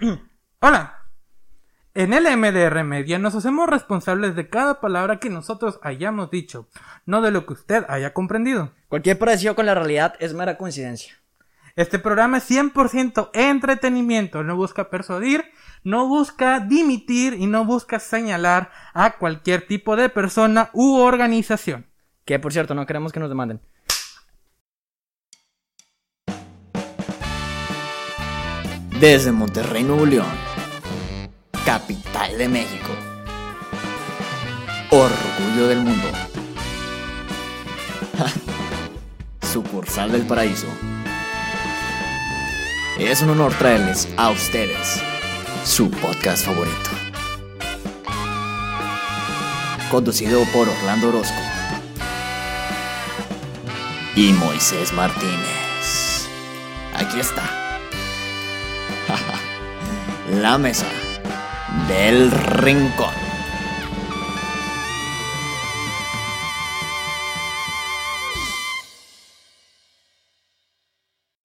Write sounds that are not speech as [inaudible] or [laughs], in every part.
[clears throat] Hola. En el MDR Media nos hacemos responsables de cada palabra que nosotros hayamos dicho, no de lo que usted haya comprendido. Cualquier parecido con la realidad es mera coincidencia. Este programa es 100% entretenimiento, no busca persuadir, no busca dimitir y no busca señalar a cualquier tipo de persona u organización. Que por cierto, no queremos que nos demanden. Desde Monterrey, Nuevo León, capital de México, orgullo del mundo, sucursal del paraíso. Es un honor traerles a ustedes su podcast favorito. Conducido por Orlando Orozco y Moisés Martínez. Aquí está. La mesa del rincón.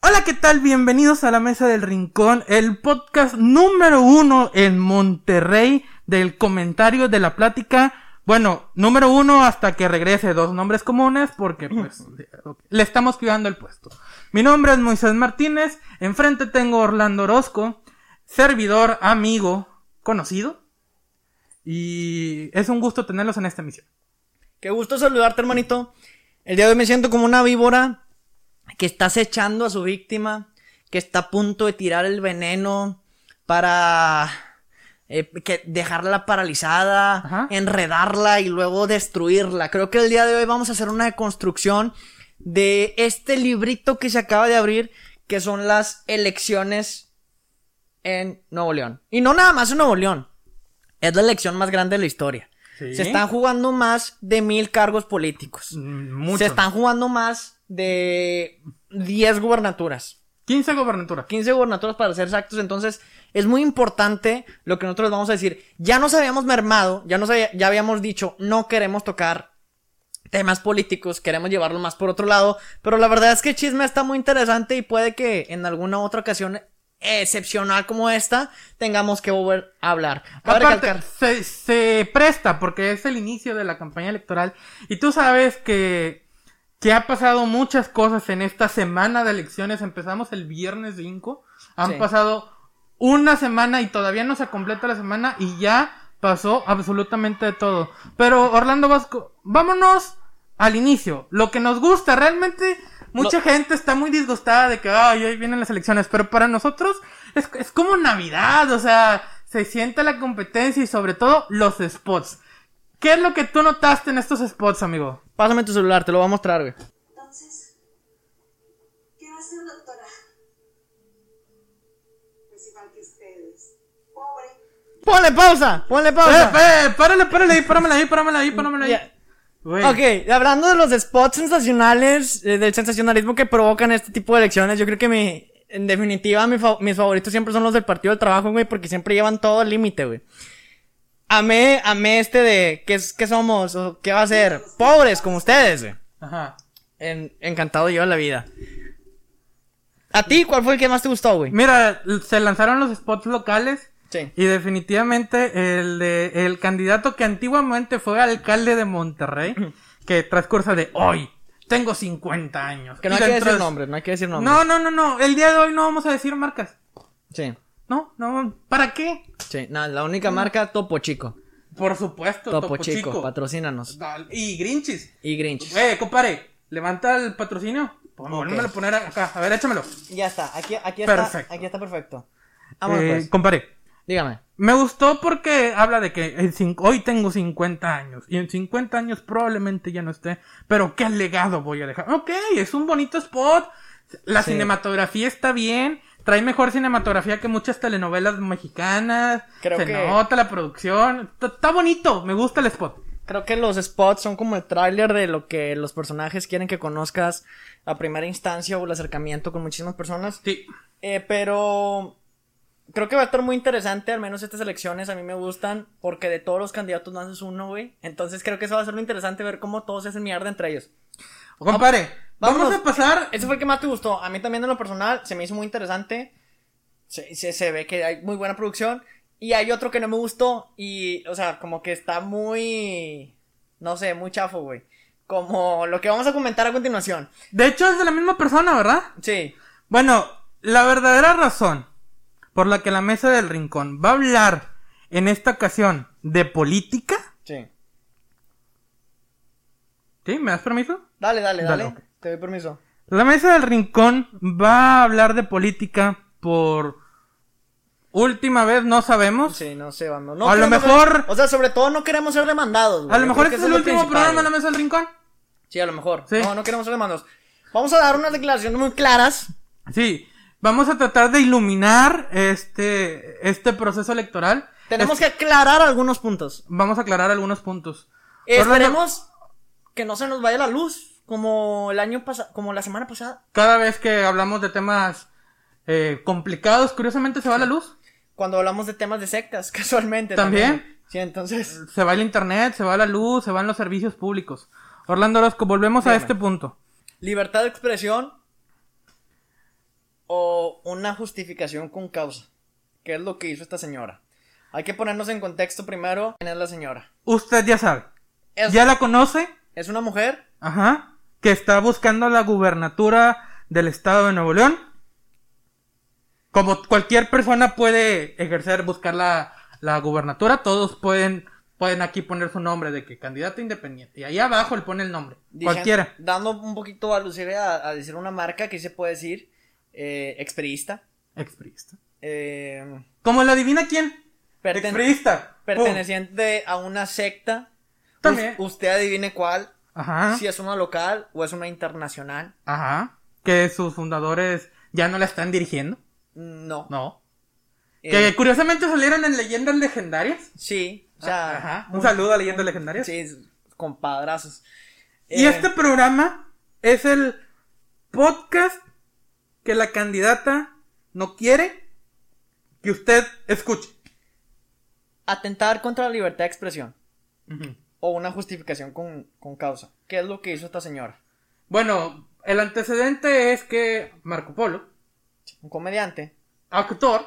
Hola, ¿qué tal? Bienvenidos a la Mesa del Rincón, el podcast número uno en Monterrey del comentario de la plática. Bueno, número uno hasta que regrese dos nombres comunes porque pues [laughs] le estamos cuidando el puesto. Mi nombre es Moisés Martínez, enfrente tengo a Orlando Orozco, servidor, amigo, conocido. Y es un gusto tenerlos en esta emisión. Qué gusto saludarte, hermanito. El día de hoy me siento como una víbora que está acechando a su víctima, que está a punto de tirar el veneno para eh, que dejarla paralizada, Ajá. enredarla y luego destruirla. Creo que el día de hoy vamos a hacer una deconstrucción de este librito que se acaba de abrir, que son las elecciones en Nuevo León. Y no nada más en Nuevo León. Es la elección más grande de la historia. Sí. Se están jugando más de mil cargos políticos. Mm, Mucho. Se están jugando más de 10 gubernaturas. 15 gobernaturas. 15 gubernaturas para ser exactos. Entonces, es muy importante lo que nosotros vamos a decir. Ya nos habíamos mermado, ya nos había- ya habíamos dicho, no queremos tocar temas políticos, queremos llevarlo más por otro lado. Pero la verdad es que el chisme está muy interesante y puede que en alguna otra ocasión excepcional como esta tengamos que volver a hablar. Cabe Aparte, se, se presta porque es el inicio de la campaña electoral y tú sabes que, que ha pasado muchas cosas en esta semana de elecciones. Empezamos el viernes 5, han Sí. pasado una semana y todavía no se completa la semana y ya pasó absolutamente de todo. Pero Orlando Vasco, vámonos al inicio. Lo que nos gusta, realmente mucha gente está muy disgustada de que ay, ahí vienen las elecciones, pero para nosotros es, es como Navidad, o sea, se siente la competencia y sobre todo los spots. ¿Qué es lo que tú notaste en estos spots, amigo? Pásame tu celular, te lo voy a mostrar, güey. Entonces, ¿qué va a hacer, doctora? Pues igual que ustedes. Pobre. Ponle pausa, ponle Eh, pausa. eh, párale, párale ahí, páramela ahí, páramela ahí, páramela ahí. Ya. Güey. Ok, hablando de los spots sensacionales, eh, del sensacionalismo que provocan este tipo de elecciones, yo creo que mi, en definitiva, mi fa- mis favoritos siempre son los del Partido del Trabajo, güey, porque siempre llevan todo al límite, güey. Amé, amé este de, ¿qué, es, qué somos? o ¿Qué va a ser? Pobres, como ustedes, güey. Ajá. En- encantado yo de la vida. ¿A ti cuál fue el que más te gustó, güey? Mira, se lanzaron los spots locales Sí. y definitivamente el de el candidato que antiguamente fue alcalde de Monterrey, que transcurso de hoy tengo 50 años. Que no Y hay que decir de- nombres, no hay que decir nombres. No, no, no, no, el día de hoy no vamos a decir marcas. Sí, No, no, ¿para qué? sí. No, la única marca, Topo Chico. Por supuesto, Topo, Topo, Chico, Chico. patrocínanos. Y Grinchis. Y Grinch. Eh, compadre, levanta el patrocinio. A poner acá. A ver, échamelo. Ya está, aquí, aquí está. Perfecto. Aquí está perfecto. Vámonos, Eh, pues. compadre, Dígame. me gustó porque habla de que en hoy tengo 50 años y en 50 años probablemente ya no esté, pero qué legado voy a dejar. Ok, es un bonito spot, la Sí. cinematografía está bien, trae mejor cinematografía que muchas telenovelas mexicanas, Creo se que- nota la producción, está- está bonito, me gusta el spot. Creo que los spots son como el tráiler de lo que los personajes quieren que conozcas a primera instancia o el acercamiento con muchísimas personas. Sí. Eh, pero creo que va a estar muy interesante, al menos estas elecciones a mí me gustan, porque de todos los candidatos no haces uno, güey. Entonces creo que eso va a ser muy interesante ver cómo todos se hacen mierda entre ellos. Compadre, vamos vámonos. a pasar Ese fue el que más te gustó. A mí también en lo personal se me hizo muy interesante. Se, se, se ve que hay muy buena producción. Y hay otro que no me gustó. Y, o sea, como que está muy. No sé, muy chafo, güey. Como lo que vamos a comentar a continuación. De hecho, es de la misma persona, ¿verdad? Sí. Bueno, la verdadera razón por la que la mesa del rincón va a hablar en esta ocasión de política. Sí. ¿Sí? ¿Me das permiso? Dale, dale, dale. Te doy permiso. La mesa del rincón va a hablar de política por última vez, no sabemos. Sí, no sé, bando. No A lo mejor- ser- o sea, sobre todo no queremos ser demandados, güey. A lo mejor este es el último programa de la mesa del rincón. Sí, a lo mejor. Sí. No, no queremos ser demandados. Vamos a dar unas declaraciones muy claras. Sí, vamos a tratar de iluminar este, este proceso electoral. Tenemos Es- que aclarar algunos puntos. Vamos a aclarar algunos puntos. Orlando, Esperemos que no se nos vaya la luz como el año pasado, como la semana pasada, Cada vez que hablamos de temas eh, complicados, curiosamente se va la luz. cuando hablamos de temas de sectas, [laughs] casualmente. ¿También? Sí, entonces, Se va el internet, se va la luz, se van los servicios públicos. Orlando Orozco, volvemos a este punto. libertad de expresión o una justificación con causa. ¿Qué es lo que hizo esta señora? Hay que ponernos en contexto primero. ¿Quién es la señora? Usted ya sabe. Es, ¿Ya la conoce? es una mujer Ajá. Que está buscando la gubernatura del estado de Nuevo León. Como cualquier persona puede ejercer, buscar la, la gubernatura, todos pueden, pueden aquí poner su nombre de que candidato independiente. Y ahí abajo le pone el nombre. Dicen- Cualquiera. Dando un poquito a lucir a, a decir una marca que se puede decir eh, expriista. Expriista. Eh, ¿Cómo lo adivina quién? perten- Expriista. Pum. perteneciente a una secta. También. Us- usted adivine cuál. Ajá. Si es una local o es una internacional. Ajá. Que sus fundadores ya no la están dirigiendo. No. No. Eh, Que curiosamente salieron en leyendas legendarias. sí. O sea, Ajá. Un saludo a leyendas legendarias. Sí, compadrazos. Y Eh, este programa es el podcast que la candidata no quiere que usted escuche. Atentar contra la libertad de expresión. O una justificación con, con causa. ¿Qué es lo que hizo esta señora? Bueno, el antecedente es que Marco Polo, Un comediante. actor,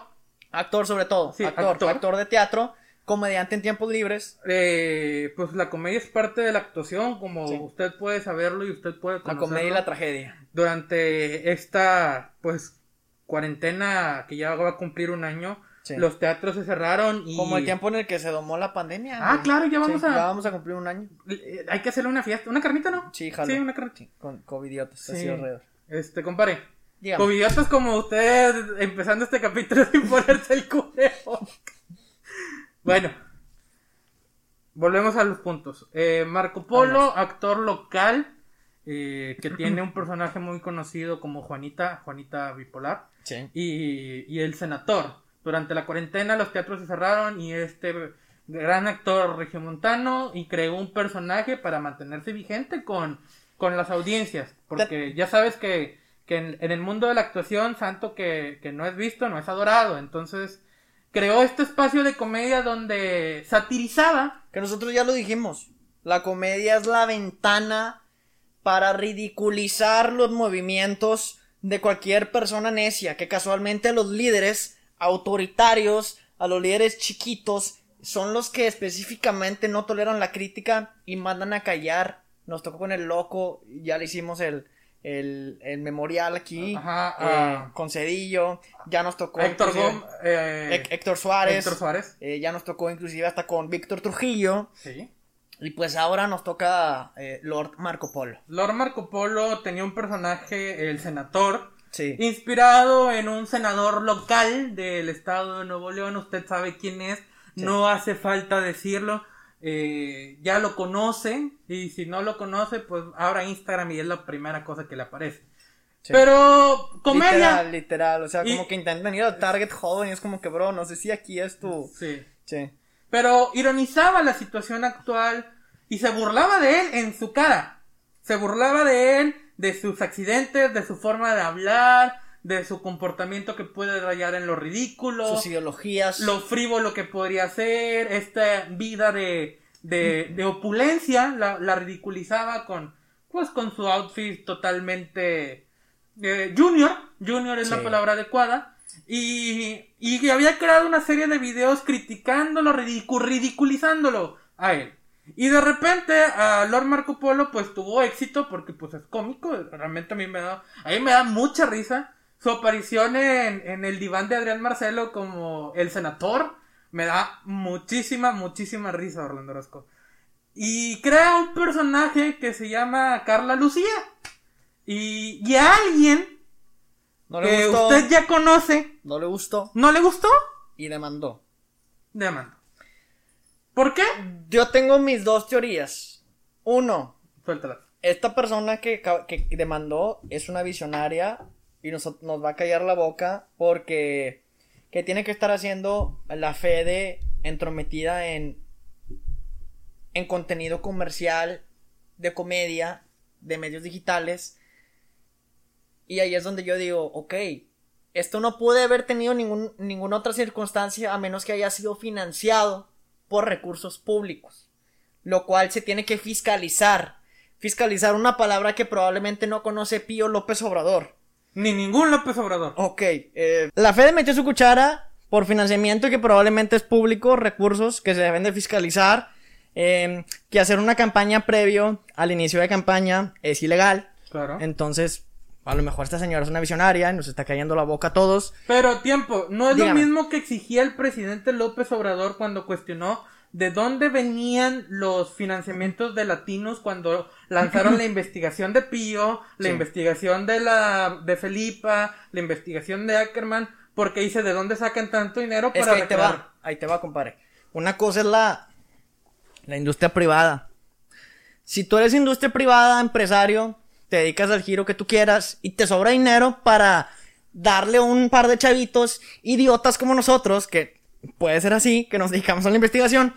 Actor sobre todo. Sí, actor, actor. actor de teatro. Comediante en tiempos libres. eh, pues la comedia es parte de la actuación, como Sí. usted puede saberlo y usted puede La conocerlo. comedia y la tragedia. Durante esta, pues, cuarentena que ya va a cumplir un año, Sí. los teatros se cerraron y... Como el tiempo en el que se domó la pandemia. Ah, claro, ya vamos Sí, a- Ya vamos a cumplir un año. Eh, Hay que hacerle una fiesta, una carnita, ¿no? Sí, jalo. Sí, una carnita. Con covidiotas. Sí. Así alrededor. Este, compare. Dígame. Covidiotas como usted empezando este capítulo [laughs] sin ponerse el cubreo. Bueno. Volvemos a los puntos. Eh, Marco Polo, actor local, eh, que [clears throat] tiene un personaje muy conocido como Juanita, Juanita Bipolar, Sí. y, y el senador. Durante la cuarentena los teatros se cerraron y este gran actor regiomontano y creó un personaje para mantenerse vigente con, con las audiencias. Porque ya sabes que, que en, en el mundo de la actuación, santo que, que no es visto, no es adorado. Entonces creó este espacio de comedia donde satirizaba. Que nosotros ya lo dijimos. La comedia es la ventana para ridiculizar los movimientos de cualquier persona necia. Que casualmente a los líderes autoritarios, a los líderes chiquitos, son los que específicamente no toleran la crítica y mandan a callar. Nos tocó con el loco, ya le hicimos el, el, el memorial aquí. Ajá, eh, ah. con Cedillo. Ya nos tocó. Héctor, Gómez, eh, Hec- Héctor Suárez. Héctor Suárez. Eh, ya nos tocó inclusive hasta con Víctor Trujillo. Sí. Y pues ahora nos toca eh, Lord Marco Polo. Lord Marco Polo tenía un personaje, el senador, Sí. Inspirado en un senador local del estado de Nuevo León, usted sabe quién es, no hace falta decirlo, eh, ya lo conoce y si no lo conoce, pues abra Instagram y es la primera cosa que le aparece. Sí. Pero comedia. Literal, literal. O sea, Y- como que intentan ir al target joven y es como que, bro, no sé si aquí es tu. Sí. Sí. Pero ironizaba la situación actual y se burlaba de él en su cara. Se burlaba de él, de sus accidentes, de su forma de hablar, de su comportamiento que puede rayar en lo ridículo. Sus ideologías. lo frívolo que podría ser, esta vida de, de, de opulencia, la, la ridiculizaba con, pues con su outfit totalmente eh, junior, junior es Sí. la palabra adecuada, Y, y había creado una serie de videos criticándolo, ridicu- ridiculizándolo a él. Y de repente a Lord Marco Polo pues tuvo éxito porque pues es cómico, realmente a mí me da, a mí me da mucha risa. Su aparición en, en el diván de Adrián Marcelo como el senador me da muchísima, muchísima risa Orlando Orozco. Y crea un personaje que se llama Carla Lucía. Y, y a alguien No le que gustó. usted ya conoce, No le gustó. ¿no le gustó? Y demandó. Demanda. ¿Por qué? Yo tengo mis dos teorías. Uno, Suéltala. esta persona que, que demandó es una visionaria y nos, va a callar la boca porque que tiene que estar haciendo la Fede entrometida en en contenido comercial de comedia de medios digitales y ahí es donde yo digo ok esto no puede haber tenido ningún, ninguna otra circunstancia a menos que haya sido financiado por recursos públicos lo cual se tiene que fiscalizar. Fiscalizar una palabra que probablemente no conoce Pío López Obrador. Ni ningún López Obrador. Ok, eh, la Fede metió su cuchara por financiamiento que probablemente es público, recursos que se deben de fiscalizar, eh, que hacer una campaña previo al inicio de campaña es ilegal. Claro. Entonces, a lo mejor esta señora es una visionaria y nos está cayendo la boca a todos. Pero tiempo, no es Dígame. lo mismo que exigía el presidente López Obrador cuando cuestionó de dónde venían los financiamientos de latinos cuando lanzaron la [laughs] investigación de Pío, la Sí. investigación de la de Felipa, la investigación de Ackerman, porque dice de dónde sacan tanto dinero Es para que ahí te va, ahí te va, compadre. Una cosa es la, la industria privada. Si tú eres industria privada, empresario, te dedicas al giro que tú quieras y te sobra dinero para darle un par de chavitos idiotas como nosotros, que puede ser así, que nos dedicamos a la investigación,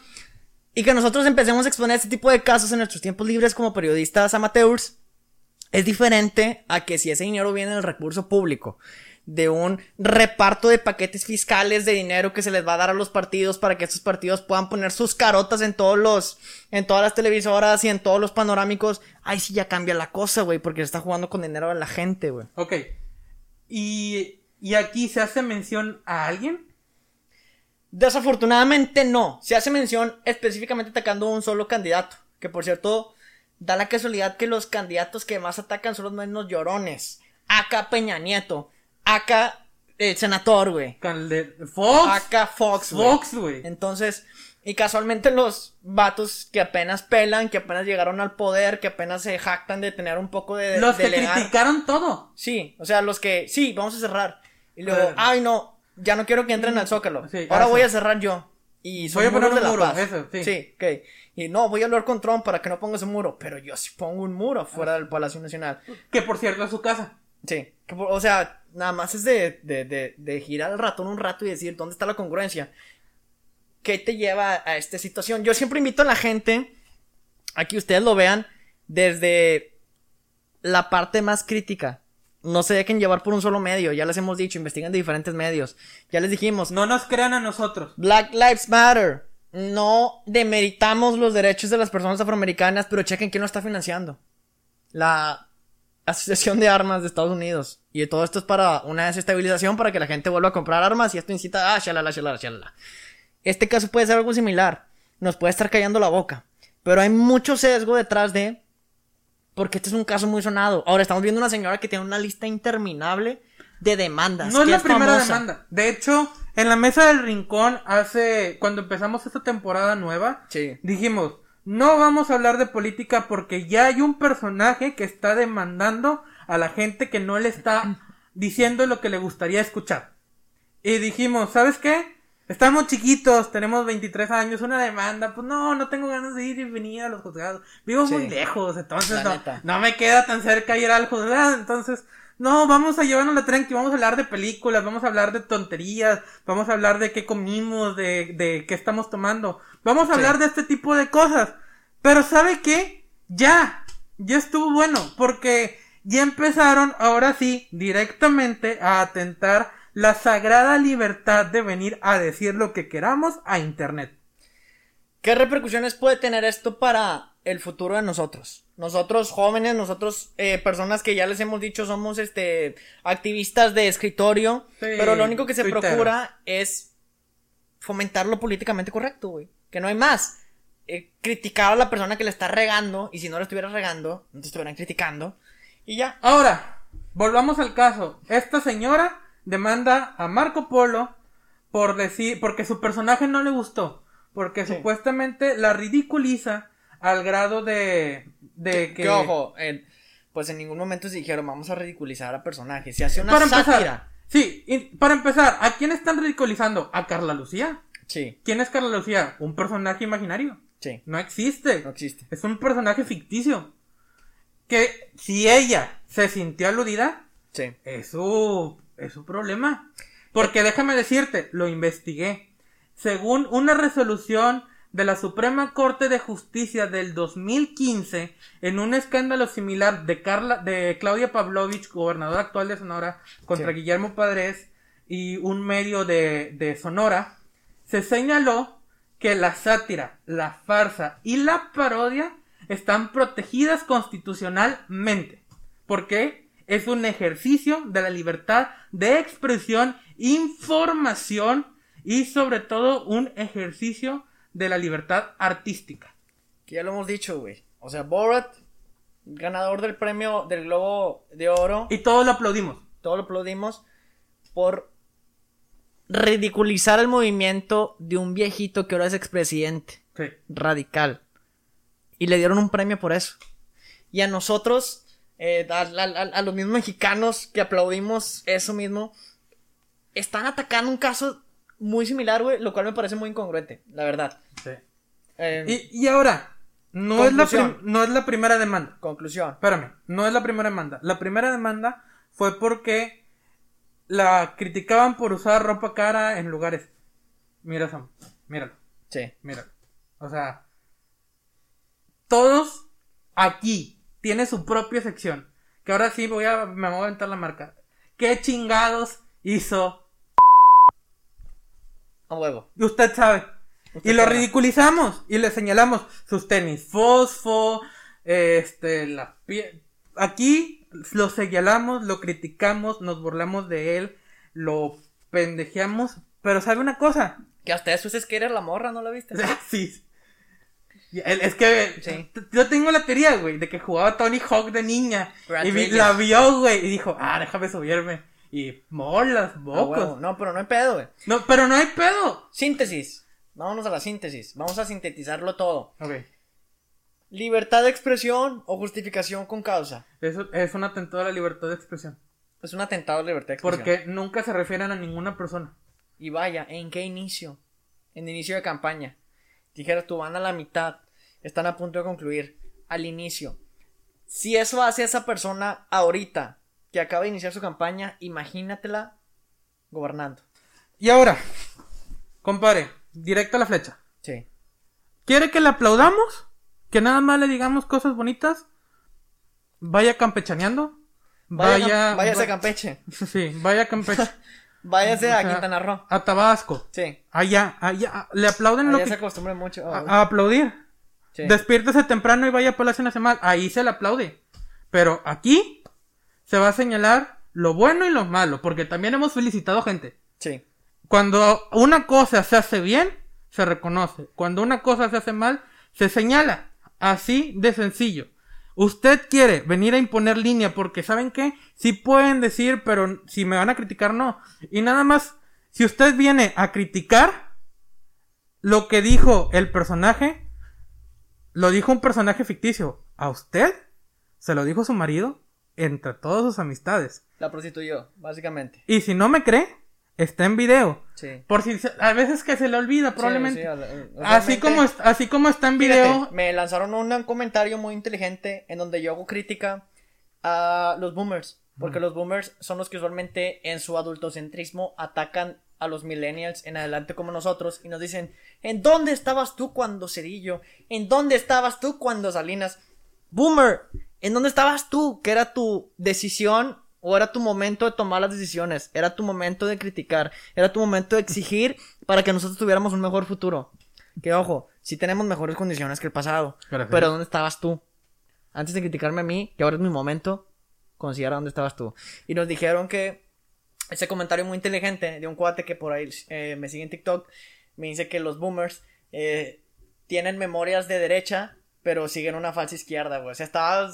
y que nosotros empecemos a exponer este tipo de casos en nuestros tiempos libres como periodistas amateurs, es diferente a que si ese dinero viene del recurso público, de un reparto de paquetes fiscales de dinero que se les va a dar a los partidos para que estos partidos puedan poner sus carotas en todos los, en todas las televisoras y en todos los panorámicos, ahí sí ya cambia la cosa, güey, porque se está jugando con dinero de la gente, güey. Ok. Y, y aquí se hace mención a alguien. Desafortunadamente no. Se hace mención específicamente atacando a un solo candidato. Que por cierto, da la casualidad que los candidatos que más atacan son los menos llorones. Acá Peña Nieto. Acá el senador, güey. Fox. Acá Fox, güey. Fox, güey. Entonces, y casualmente los vatos que apenas pelan, que apenas llegaron al poder, que apenas se jactan de tener un poco de... Los que delegar- criticaron todo. Sí, o sea, los que, sí, vamos a cerrar. Y luego, ay no, ya no quiero que entren al Zócalo. Sí, Ahora eso. voy a cerrar yo. Y Voy a poner un de la muro, paz. eso, sí. ok. Y no, voy a hablar con Trump para que no ponga ese muro. Pero yo sí pongo un muro fuera del Palacio Nacional. Que por cierto es su casa. Sí. que O sea, nada más es de, de, de, de girar el ratón un rato y decir, ¿dónde está la congruencia? ¿Qué te lleva a esta situación? Yo siempre invito a la gente a que ustedes lo vean desde la parte más crítica. No se dejen llevar por un solo medio, ya les hemos dicho, investiguen de diferentes medios. Ya les dijimos, No nos crean a nosotros. Black Lives Matter. No demeritamos los derechos de las personas afroamericanas, pero chequen quién lo está financiando. La Asociación de Armas de Estados Unidos. Y todo esto es para una desestabilización, para que la gente vuelva a comprar armas y esto incita a shalala, shalala, shalala. Este caso puede ser algo similar. Nos puede estar callando la boca. Pero hay mucho sesgo detrás de... Porque este es un caso muy sonado. Ahora estamos viendo una señora que tiene una lista interminable de demandas. No es la primera famosa. demanda. De hecho, en la mesa del rincón, hace. Cuando empezamos esta temporada nueva, Sí. dijimos: No vamos a hablar de política porque ya hay un personaje que está demandando a la gente que no le está diciendo lo que le gustaría escuchar. Y dijimos: ¿Sabes qué? Estamos chiquitos, tenemos 23 años, una demanda, pues no, no tengo ganas de ir y venir a los juzgados. Vivo Sí. muy lejos, entonces no, me queda tan cerca ir al juzgado, entonces, no, vamos a llevarnos la tranqui, vamos a hablar de películas, vamos a hablar de tonterías, vamos a hablar de qué comimos, de, de qué estamos tomando, vamos a Sí. hablar de este tipo de cosas. Pero ¿sabe qué? Ya, ya estuvo bueno, porque ya empezaron, ahora sí, directamente a atentar la sagrada libertad de venir a decir lo que queramos a internet. ¿Qué repercusiones puede tener esto para el futuro de nosotros? Nosotros jóvenes, nosotros eh, personas que ya les hemos dicho somos este activistas de escritorio, Sí, pero lo único que se procura es fomentar lo políticamente correcto, güey. Que no hay más. Eh, criticar a la persona que le está regando y si no le estuviera regando, no te estuvieran criticando y ya. Ahora, volvamos al caso. Esta señora demanda a Marco Polo por decir, porque su personaje no le gustó, porque Sí. supuestamente la ridiculiza al grado de, de que... Que ojo, eh, pues en ningún momento se dijeron vamos a ridiculizar a personajes. Se hace una para empezar, sátira. sí, y para empezar, ¿a quién están ridiculizando? ¿A Carla Lucía? Sí, ¿Quién es Carla Lucía? Un personaje imaginario. sí, No existe. no existe. Es un personaje ficticio. Que si ella se sintió aludida, Sí. es su, es su problema. Porque déjame decirte, lo investigué. Según una resolución de la Suprema Corte de Justicia del 2015, en un escándalo similar de Carla, de Claudia Pavlovich, gobernadora actual de Sonora, contra Sí. Guillermo Padres y un medio de, de Sonora, se señaló que la sátira, la farsa y la parodia están protegidas constitucionalmente. Porque es un ejercicio de la libertad de expresión, información y sobre todo un ejercicio de la libertad artística. Que ya lo hemos dicho, güey. O sea, Borat, ganador del premio del Globo de Oro, Y todos lo aplaudimos. todo lo aplaudimos por ridiculizar el movimiento de un viejito que ahora es expresidente. Sí. Radical. Y le dieron un premio por eso. Y a nosotros, eh, a, a- a- a los mismos mexicanos que aplaudimos eso mismo, están atacando un caso muy similar, güey, lo cual me parece muy incongruente, la verdad. Eh, Y, y ahora, no es, la no es la primera demanda. Conclusión. Espérame, no es la primera demanda. La primera demanda fue porque la criticaban por usar ropa cara en lugares. Mira, Sam, míralo, Sí. míralo. O sea, todos aquí tiene su propia sección. Que ahora sí voy a, me voy a aventar la marca. ¿Qué chingados hizo? A huevo. Y usted sabe. Usted y lo ridiculizamos y le señalamos sus tenis fosfo, este, la pie... Aquí lo señalamos, lo criticamos, nos burlamos de él, lo pendejeamos, pero ¿sabe una cosa? Que hasta eso es que eres la morra, ¿no la viste? [laughs] sí. Es que Sí. yo tengo la teoría, güey, de que jugaba Tony Hawk de niña. y vi- la vio, güey, y dijo, ah, déjame subirme. Y molas, A bocos. No, pero no hay pedo, güey. no, pero no hay pedo. Síntesis. Vámonos a la síntesis. Vamos a sintetizarlo todo. Ok. Libertad de expresión o justificación con causa. Eso es un atentado a la libertad de expresión. Es un atentado a la libertad de expresión. Porque nunca se refieren a ninguna persona. Y vaya, ¿en qué inicio? En inicio de campaña. Dijeras tú, van a la mitad. Están a punto de concluir. Al inicio. Si eso hace a esa persona ahorita, que acaba de iniciar su campaña, imagínatela gobernando. Y ahora, compadre, directo a la flecha. Sí. ¿Quiere que le aplaudamos? ¿Que nada más le digamos cosas bonitas? Vaya campechaneando. Vaya, Vaya. váyase a Campeche. [laughs] Sí, vaya campeche. [laughs] Váyase O a sea, Quintana Roo. A Tabasco. Sí. Allá, allá. Le aplauden lo que. se acostumbra mucho. A, a aplaudir. Sí. Despiértese temprano y vaya a Palacio Nacional. Ahí se le aplaude. Pero aquí se va a señalar lo bueno y lo malo. Porque también hemos felicitado gente. Sí. Cuando una cosa se hace bien, se reconoce. Cuando una cosa se hace mal, se señala. Así de sencillo. Usted quiere venir a imponer línea porque ¿saben qué? Sí pueden decir, pero si me van a criticar, no. Y nada más, si usted viene a criticar lo que dijo el personaje, lo dijo un personaje ficticio. ¿A usted? Se lo dijo su marido entre todas sus amistades. La prostituyó, básicamente. Y si no me cree, está en video. Sí. Por si se- a veces que se le olvida, probablemente. Sí, sí, así como así como está en Fíjate, video. me lanzaron un comentario muy inteligente en donde yo hago crítica a los boomers. Porque los boomers son los que usualmente en su adultocentrismo atacan a los millennials en adelante como nosotros y nos dicen, ¿en dónde estabas tú cuando Cerillo? ¿En dónde estabas tú cuando Salinas? Boomer, ¿en dónde estabas tú? Que era tu decisión o era tu momento de tomar las decisiones, era tu momento de criticar, era tu momento de exigir para que nosotros tuviéramos un mejor futuro. Que ojo, sí tenemos mejores condiciones que el pasado. Gracias. Pero ¿dónde estabas tú? antes de criticarme a mí, que ahora es mi momento, considera dónde estabas tú. Y nos dijeron que ese comentario muy inteligente de un cuate que por ahí eh, me sigue en TikTok, me dice que los boomers eh, tienen memorias de derecha, pero siguen una falsa izquierda, güey. O sea, está,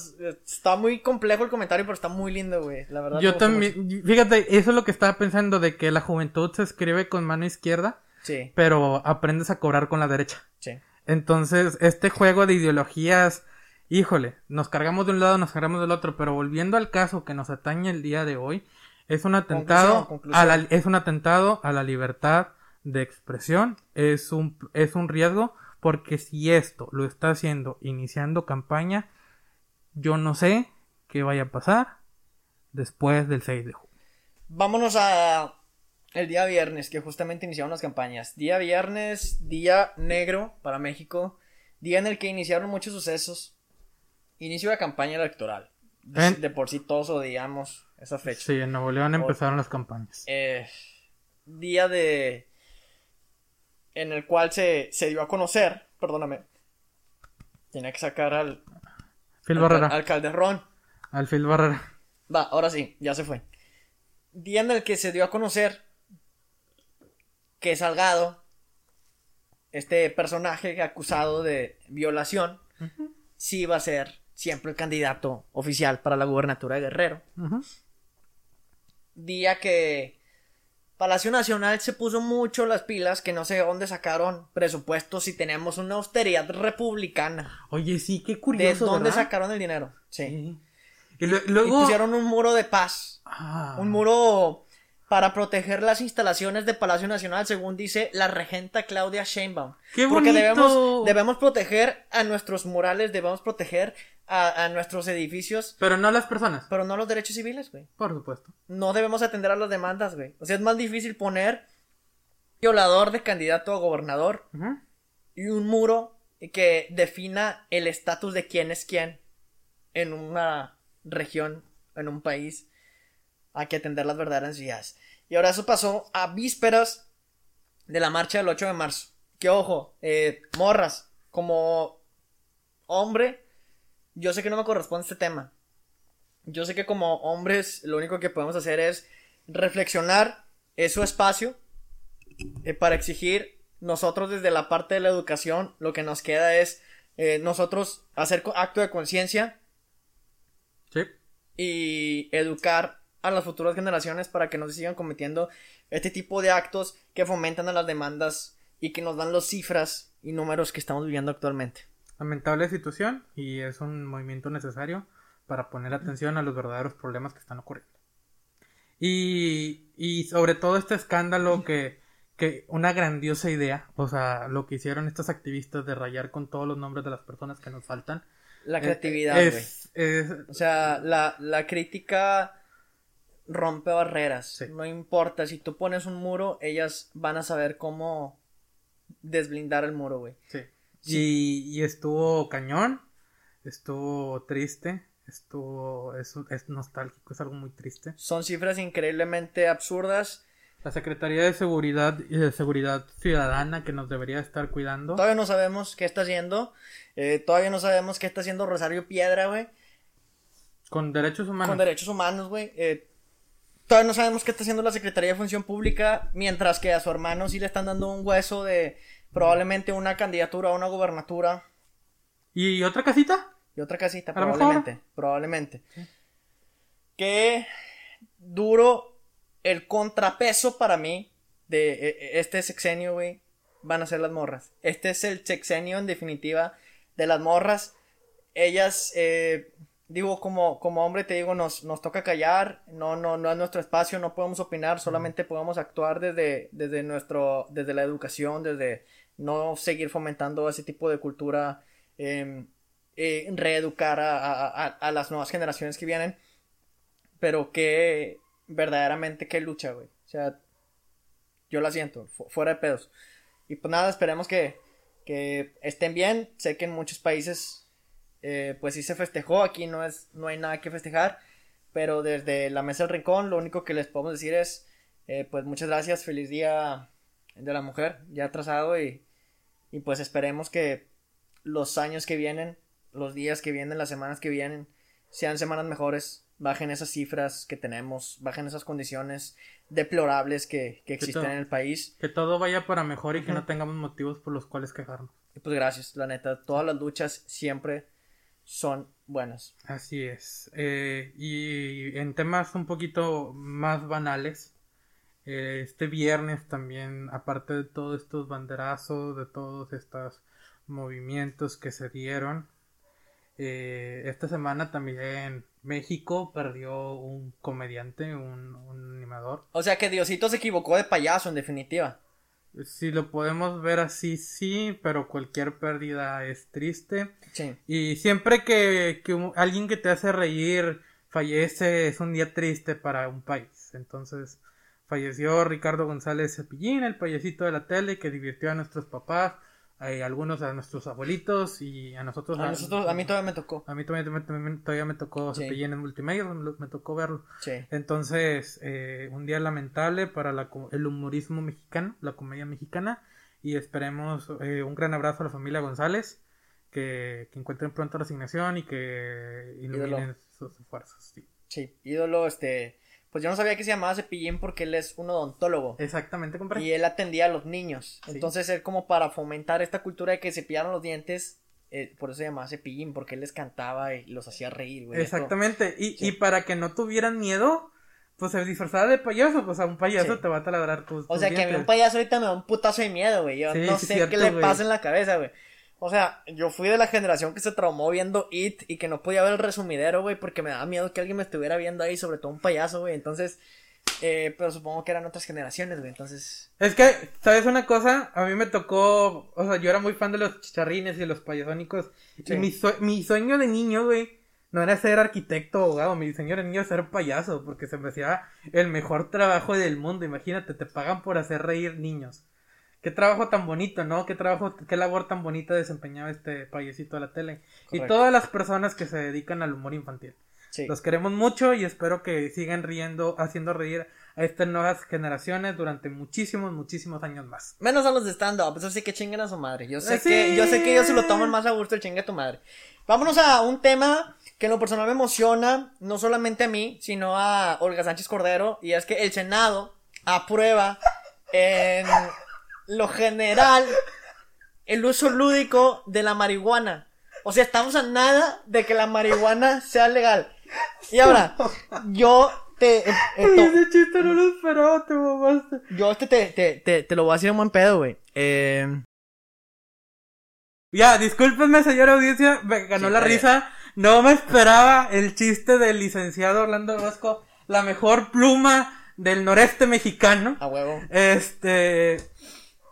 está muy complejo el comentario, pero está muy lindo, güey. La verdad. Yo también, fíjate, eso es lo que estaba pensando, de que la juventud se escribe con mano izquierda. Sí, pero aprendes a cobrar con la derecha. sí. Entonces, este juego de ideologías, híjole, nos cargamos de un lado, nos cargamos del otro, pero volviendo al caso que nos atañe el día de hoy, es un atentado, Conclusión, a la, es un atentado a la libertad de expresión, es un, es un riesgo, porque si esto lo está haciendo iniciando campaña, yo no sé qué vaya a pasar después del 6 de junio. Vámonos a el día viernes, que justamente iniciaron las campañas. Día viernes, día negro para México. Día en el que iniciaron muchos sucesos. Inicio de campaña electoral. De por sí todos odiamos esa fecha. Sí, en Nuevo León empezaron las campañas. Eh, día de... En el cual se, se dio a conocer, perdóname. Tenía que sacar al, Phil al, Barrera, al Calderón. al Phil Barrera. Va, ahora sí, ya se fue. Día en el que se dio a conocer que Salgado, este personaje acusado de violación, sí iba a ser siempre el candidato oficial para la gubernatura de Guerrero. Ujú. Día que Palacio Nacional se puso mucho las pilas, que no sé de dónde sacaron presupuestos si tenemos una austeridad republicana. Oye, sí, qué ¿De curioso, dónde ¿verdad? sacaron el dinero? Sí. Sí. Y, lue- Y luego... pusieron un muro de paz. Ah. Un muro para proteger las instalaciones de Palacio Nacional, según dice la regenta Claudia Sheinbaum. ¡Qué Porque bonito! debemos, debemos proteger a nuestros murales, debemos proteger a, a nuestros edificios, Pero no las personas, pero no los derechos civiles, güey. por supuesto. No debemos atender a las demandas, güey. O sea, es más difícil poner violador de candidato a gobernador y un muro que defina el estatus de quién es quién en una región, en un país. Hay que atender las verdaderas necesidades. Y ahora eso pasó a vísperas de la marcha del 8 de marzo. Que ojo, eh, morras, como hombre, yo sé que no me corresponde este tema. Yo sé que como hombres lo único que podemos hacer es reflexionar, es su espacio, eh, para exigir nosotros desde la parte de la educación, lo que nos queda es eh, nosotros hacer acto de conciencia Sí. y educar a las futuras generaciones para que no se sigan cometiendo este tipo de actos que fomentan a las demandas y que nos dan las cifras y números que estamos viviendo actualmente. Lamentable situación y es un movimiento necesario para poner atención a los verdaderos problemas que están ocurriendo. Y, y sobre todo este escándalo que, que una grandiosa idea, o sea, lo que hicieron estos activistas de rayar con todos los nombres de las personas que nos faltan. La eh, creatividad, güey. es, es, O sea, la, la crítica rompe barreras. Sí. No importa, si tú pones un muro, ellas van a saber cómo desblindar el muro, güey. Sí. Y, y estuvo cañón, estuvo triste, estuvo, es, es nostálgico, es algo muy triste. Son cifras increíblemente absurdas. La Secretaría de Seguridad y de Seguridad Ciudadana que nos debería estar cuidando. Todavía no sabemos qué está haciendo. Eh, todavía no sabemos qué está haciendo Rosario Piedra, güey. Con derechos humanos. Con derechos humanos, güey. Eh, todavía no sabemos qué está haciendo la Secretaría de Función Pública. Mientras que a su hermano sí le están dando un hueso de probablemente una candidatura a una gubernatura. ¿Y otra casita? Y otra casita, probablemente. Probablemente. Qué duro el contrapeso para mí de eh, eh, este sexenio, güey. Van a ser las morras. Este es el sexenio, en definitiva, de las morras. Ellas, eh, digo, como, como hombre, te digo, nos, nos toca callar. No, no, no es nuestro espacio, no podemos opinar, solamente podemos actuar desde, desde nuestro, desde la educación, desde no seguir fomentando ese tipo de cultura. em, eh, reeducar a, a- a- las nuevas generaciones que vienen. Pero que verdaderamente qué lucha, güey. O sea, yo la siento, fu- fuera de pedos. Y pues nada, esperemos que, que estén bien. Sé que en muchos países, eh, pues sí se festejó. Aquí no es, no hay nada que festejar. Pero desde la mesa del rincón, lo único que les podemos decir es, eh, pues muchas gracias, feliz día de la mujer, ya atrasado y, y pues esperemos que los años que vienen los días que vienen, las semanas que vienen, sean semanas mejores, bajen esas cifras que tenemos, bajen esas condiciones deplorables que, que existen en el país. Que todo vaya para mejor y que no tengamos motivos por los cuales quejarnos. Y pues gracias, la neta, todas las luchas siempre son buenas. Así es. Eh, y en temas un poquito más banales, eh, este viernes también, aparte de todos estos banderazos, de todos estos movimientos que se dieron, eh, esta semana también México perdió un comediante, un, un animador. O sea que Diosito se equivocó de payaso, en definitiva. Si lo podemos ver así, sí, pero cualquier pérdida es triste. Sí. Y siempre que, que alguien que te hace reír fallece es un día triste para un país. Entonces falleció Ricardo González Cepillín, el payasito de la tele que divirtió a nuestros papás, eh, algunos a nuestros abuelitos y a nosotros. A, nosotros, a mí todavía me tocó. a mí todavía, me- todavía me tocó Sí. Cepillín en multimedia, me, tocó verlo. Sí. Entonces, eh, un día lamentable para la el humorismo mexicano, la comedia mexicana. Y esperemos eh, un gran abrazo a la familia González. Que, que encuentren pronto resignación y que iluminen Ídolo. sus esfuerzos. sí. Sí, ídolo, este. Pues yo no sabía que se llamaba Cepillín porque él es un odontólogo. Exactamente, compadre. Y él atendía a los niños. Sí. Entonces, él, como para fomentar esta cultura de que cepillaron los dientes, eh, por eso se llamaba Cepillín, porque él les cantaba y los hacía reír, güey. Exactamente. Y, Sí. y para que no tuvieran miedo, pues se disfrazaba de payaso. Pues a un payaso Sí. te va a taladrar tus. O tus sea, que a mí un payaso ahorita me da un putazo de miedo, güey. Yo Sí, no sé cierto, qué le güey. pasa en la cabeza, güey. O sea, yo fui de la generación que se traumó viendo It y que no podía ver el resumidero, güey, porque me daba miedo que alguien me estuviera viendo ahí, sobre todo un payaso, güey. Entonces, eh, pero supongo que eran otras generaciones, güey. Entonces, Es que, ¿sabes una cosa? A mí me tocó, o sea, yo era muy fan de los chicharrines y de los payasónicos. Sí. Y mi, sue- mi sueño de niño, güey, no era ser arquitecto o abogado, mi sueño de niño era ser payaso, porque se me hacía el mejor trabajo del mundo. Imagínate, te pagan por hacer reír niños. Qué trabajo tan bonito, ¿no? Qué trabajo, qué labor tan bonita desempeñaba este payasito de la tele. Y todas las personas que se dedican al humor infantil. sí. Los queremos mucho y espero que sigan riendo, haciendo reír a estas nuevas generaciones durante muchísimos, muchísimos años más. Menos a los de stand-up, eso sí que chinguen a su madre. Yo sé Eh, sí. que, yo sé que ellos se lo toman más a gusto el chingue a tu madre. Vámonos a un tema que en lo personal me emociona, no solamente a mí, sino a Olga Sánchez Cordero, y es que el Senado aprueba en lo general el uso lúdico de la marihuana. O sea, estamos a nada de que la marihuana sea legal. Y ahora, yo te... eh, eh, Ese chiste no lo esperaba, te mamaste. yo este te, te, te, te lo voy a decir en buen pedo, güey. Eh... Ya, discúlpenme, señora audiencia, me ganó Sí, la risa. No me esperaba el chiste del licenciado Orlando Orozco, la mejor pluma del noreste mexicano. A huevo. Este.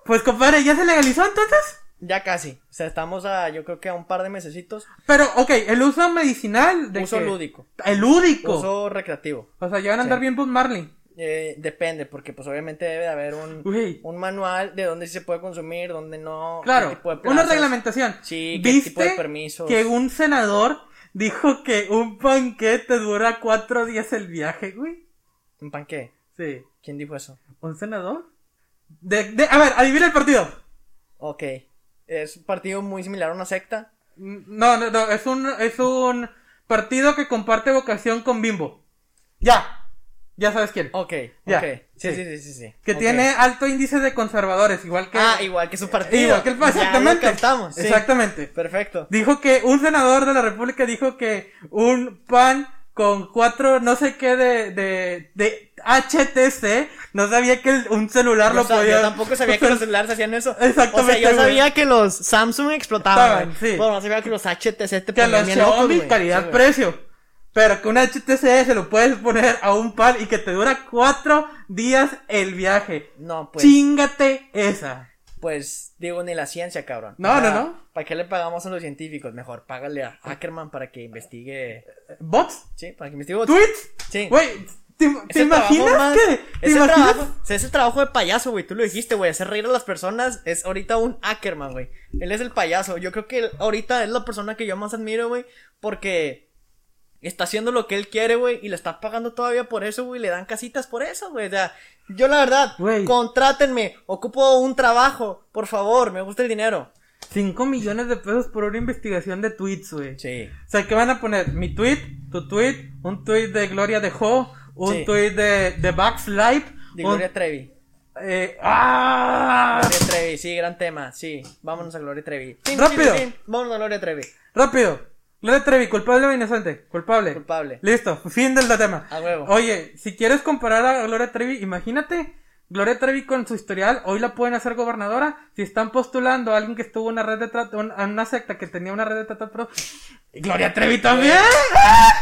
Pues compadre, ¿ya se legalizó entonces? Ya casi. O sea, estamos a, yo creo que a un par de mesecitos. Pero, ok, el uso medicinal. De Uso que- lúdico. El lúdico. Uso recreativo. O sea, ya van a andar Sí. bien Bob Marley. Eh, depende, porque pues obviamente debe de haber un, un manual de dónde sí se puede consumir, dónde no. qué Claro, tipo de una reglamentación. Sí, qué ¿Viste tipo de permisos. que un senador dijo que un panquete dura cuatro días el viaje, güey? ¿Un pan qué? Sí. ¿Quién dijo eso? ¿Un senador? De, de, a ver, adivina el partido. Ok. Es un partido muy similar a una secta. No, no, no, es un, es un partido que comparte vocación con Bimbo. Ya. Ya sabes quién. Ok, Ya, ok. Sí, sí. sí, sí, sí. Que tiene alto índice de conservadores, igual que... Ah, igual que su partido. Igual que el Ya exactamente. sí. Exactamente. Perfecto. Dijo que un senador de la República dijo que un pan con cuatro, no sé qué de, de, de HTC, no sabía que el- un celular Yo, lo sa- yo podía. tampoco sabía que los [laughs] celulares hacían eso. Exactamente, O sea, yo güey. sabía que los Samsung explotaban. Sí. Pero no sabía que los HTC te que los Xiaomi. Sí, calidad-precio. pero que un HTC se lo puedes poner a un pan y que te dura cuatro días el viaje. No, pues. Chingate esa. Pues digo, ni la ciencia, cabrón. No, no, no. ¿Para qué le pagamos a los científicos? Mejor págale a Ackerman para que investigue. ¿Bots? Sí, para que investigue. ¿Tweets? Sí. Güey, ¿te, imaginas más- que? ¿Te es el imaginas? trabajo, o sea, es el trabajo de payaso, güey. Tú lo dijiste, güey. Hacer reír a las personas es ahorita un Ackerman, güey. Él es el payaso. Yo creo que él ahorita es la persona que yo más admiro, güey. Porque está haciendo lo que él quiere, güey. Y le está pagando todavía por eso, güey. Le dan casitas por eso, güey. O sea, yo la verdad, Güey. contrátenme. Ocupo un trabajo. Por favor, me gusta el dinero. 5 millones de pesos por una investigación de tweets, güey. Sí. O sea, ¿qué van a poner? Mi tweet, tu tweet, un tweet de Gloria de Ho, un Sí. tweet de, de Bugs Live. De un- Gloria Trevi. eh, ¡Ah! Gloria Trevi, sí, gran tema. Sí, vámonos a Gloria Trevi. Rápido. Vámonos a Gloria Trevi. Rápido. Gloria Trevi, culpable o inocente? Culpable. Culpable. Listo, fin del tema. A huevo. Oye, si quieres comparar a Gloria Trevi, imagínate, Gloria Trevi con su historial, hoy la pueden hacer gobernadora. Si están postulando a alguien que estuvo en una red de trata, un- a una secta que tenía una red de trata, pero Gloria Trevi también.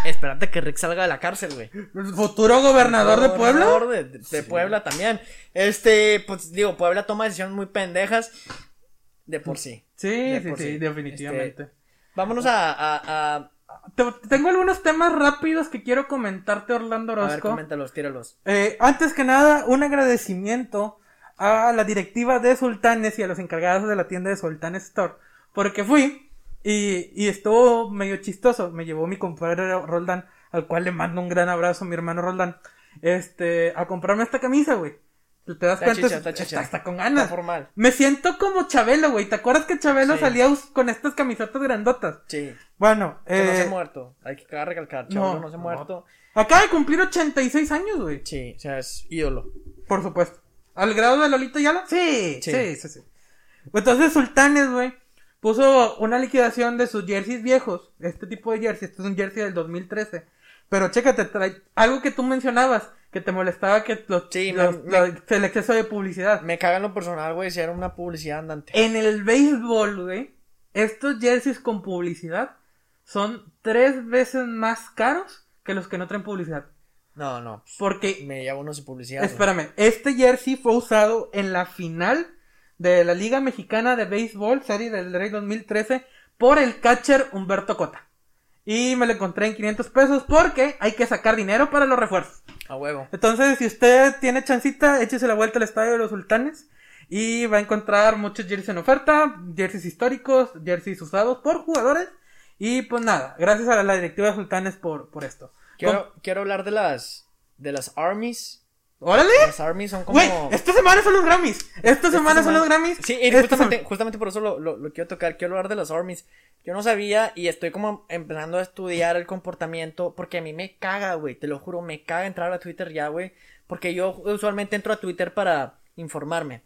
Espérate que Rick salga de la cárcel, güey. Futuro gobernador de Puebla. Gobernador De, de- de Puebla también. Este, pues digo, Puebla toma decisiones muy pendejas. De por sí. Sí, De sí, sí. definitivamente. Este, Vámonos a, a, a, Te- tengo algunos temas rápidos que quiero comentarte, Orlando a ver, Orozco. coméntalos, tíralos. Eh, antes que nada, un agradecimiento a la directiva de Sultanes y a los encargados de la tienda de Sultanes Store. Porque fui y, y estuvo medio chistoso. Me llevó mi compadre Roldán, al cual le mando un gran abrazo, mi hermano Roldán, este, a comprarme esta camisa, güey. ¿Te das Está cuenta? chicha, está chicha. Está, está con ganas. Está formal. Me siento como Chabelo, güey. ¿Te acuerdas que Chabelo Sí. salía con estas camisetas grandotas? Sí. Bueno, Que no se eh, ha muerto. Hay que recalcar. Chabelo no, no, se ha no. muerto. acaba de cumplir 86 años, güey. Sí, o sea, es ídolo. Por supuesto. ¿Al grado de Lolito Yala? Sí, Sí. sí, sí, sí. Entonces Sultanes, güey, puso una liquidación de sus jerseys viejos. Este tipo de jersey, este es un jersey del 2013. Pero chécate, trae algo que tú mencionabas, que te molestaba que los, Sí, los- me- los- el exceso de publicidad. Me caga en lo personal, güey, si era una publicidad andante. En el béisbol, güey, estos jerseys con publicidad son tres veces más caros que los que no traen publicidad. No, no. pues, Porque Me lleva uno sin publicidad. Espérame, este jersey fue usado en la final de la Liga Mexicana de Béisbol, serie del Rey 2013, por el catcher Humberto Cota. Y me lo encontré en 500 pesos porque hay que sacar dinero para los refuerzos. A huevo. Entonces, si usted tiene chancita, échese la vuelta al estadio de los sultanes y va a encontrar muchos jerseys en oferta, jerseys históricos, jerseys usados por jugadores. Y pues nada, gracias a la directiva de sultanes por, por esto. Quiero, quiero hablar de las, de las armies. ¡Órale! Las armies son como... Güey, esta semana son los Grammys. Esta semana son los Grammys. Sí, y Esta justamente, semana- justamente por eso lo, lo- lo quiero tocar. Quiero hablar de las armies. Yo no sabía y estoy como empezando a estudiar el comportamiento porque a mí me caga, güey. Te lo juro, me caga entrar a Twitter ya, güey. Porque yo usualmente entro a Twitter para informarme.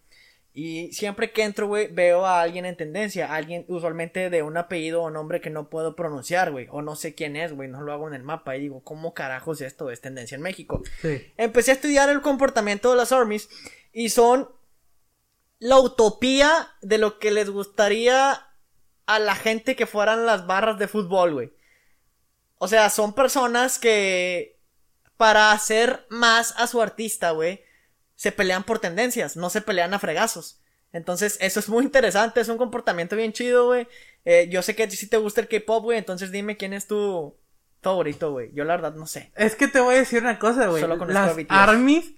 Y siempre que entro, güey, veo a alguien en tendencia. Alguien usualmente de un apellido o nombre que no puedo pronunciar, güey. O no sé quién es, güey. No lo hago en el mapa. Y digo, ¿cómo carajos esto es tendencia en México? Sí. empecé a estudiar el comportamiento de las armies y son la utopía de lo que les gustaría a la gente que fueran las barras de fútbol, güey. O sea, son personas que para hacer más a su artista, güey, se pelean por tendencias, no se pelean a fregazos. Entonces, eso es muy interesante, es un comportamiento bien chido, güey. Eh, yo sé que sí te gusta el K-pop, güey, entonces dime quién es tu favorito, güey. Yo la verdad no sé. Es que te voy a decir una cosa, güey. Solo conozco Las armies.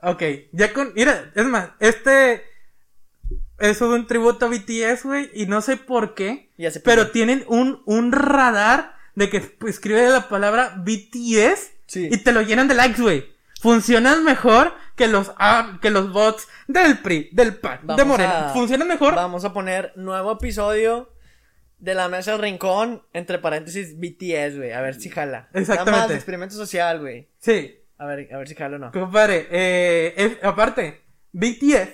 Ok, ya con. Mira, es más, este. Es un tributo a BTS, güey. Y no sé por qué. Pero tienen un, un radar de que escribe la palabra BTS. Sí. Y te lo llenan de likes, güey. Funcionan mejor que los, ah, que los bots del PRI, del PAN, de Vamos Morena. a- Funcionan mejor. Vamos a poner nuevo episodio de la mesa del rincón, entre paréntesis BTS, güey. A ver si jala. Exactamente. Nada más experimento social, güey. Sí. A ver, a ver si jala o no. Compadre, eh, es- aparte, BTS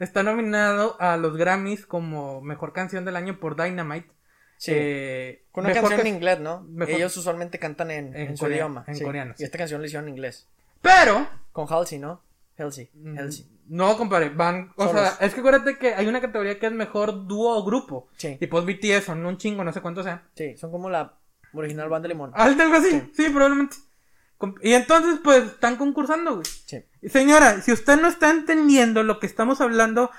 está nominado a los Grammys como mejor canción del año por Dynamite. Sí. Eh, Con una canción en inglés, ¿no? mejor- Ellos usualmente cantan en, En en su idioma. en sí. coreano, Y esta canción la hicieron en inglés. Pero, Con Halsey, ¿no? Halsey. Halsey. no, compadre, van, o Solos. sea, es que acuérdate que hay una categoría que es mejor dúo o grupo. Sí. Y pues BTS son un chingo, no sé cuántos sean. Sí, son como la original banda de limón. Algo así, sí, probablemente. Y entonces, pues, están concursando, güey. Sí. Señora, si usted no está entendiendo lo que estamos hablando,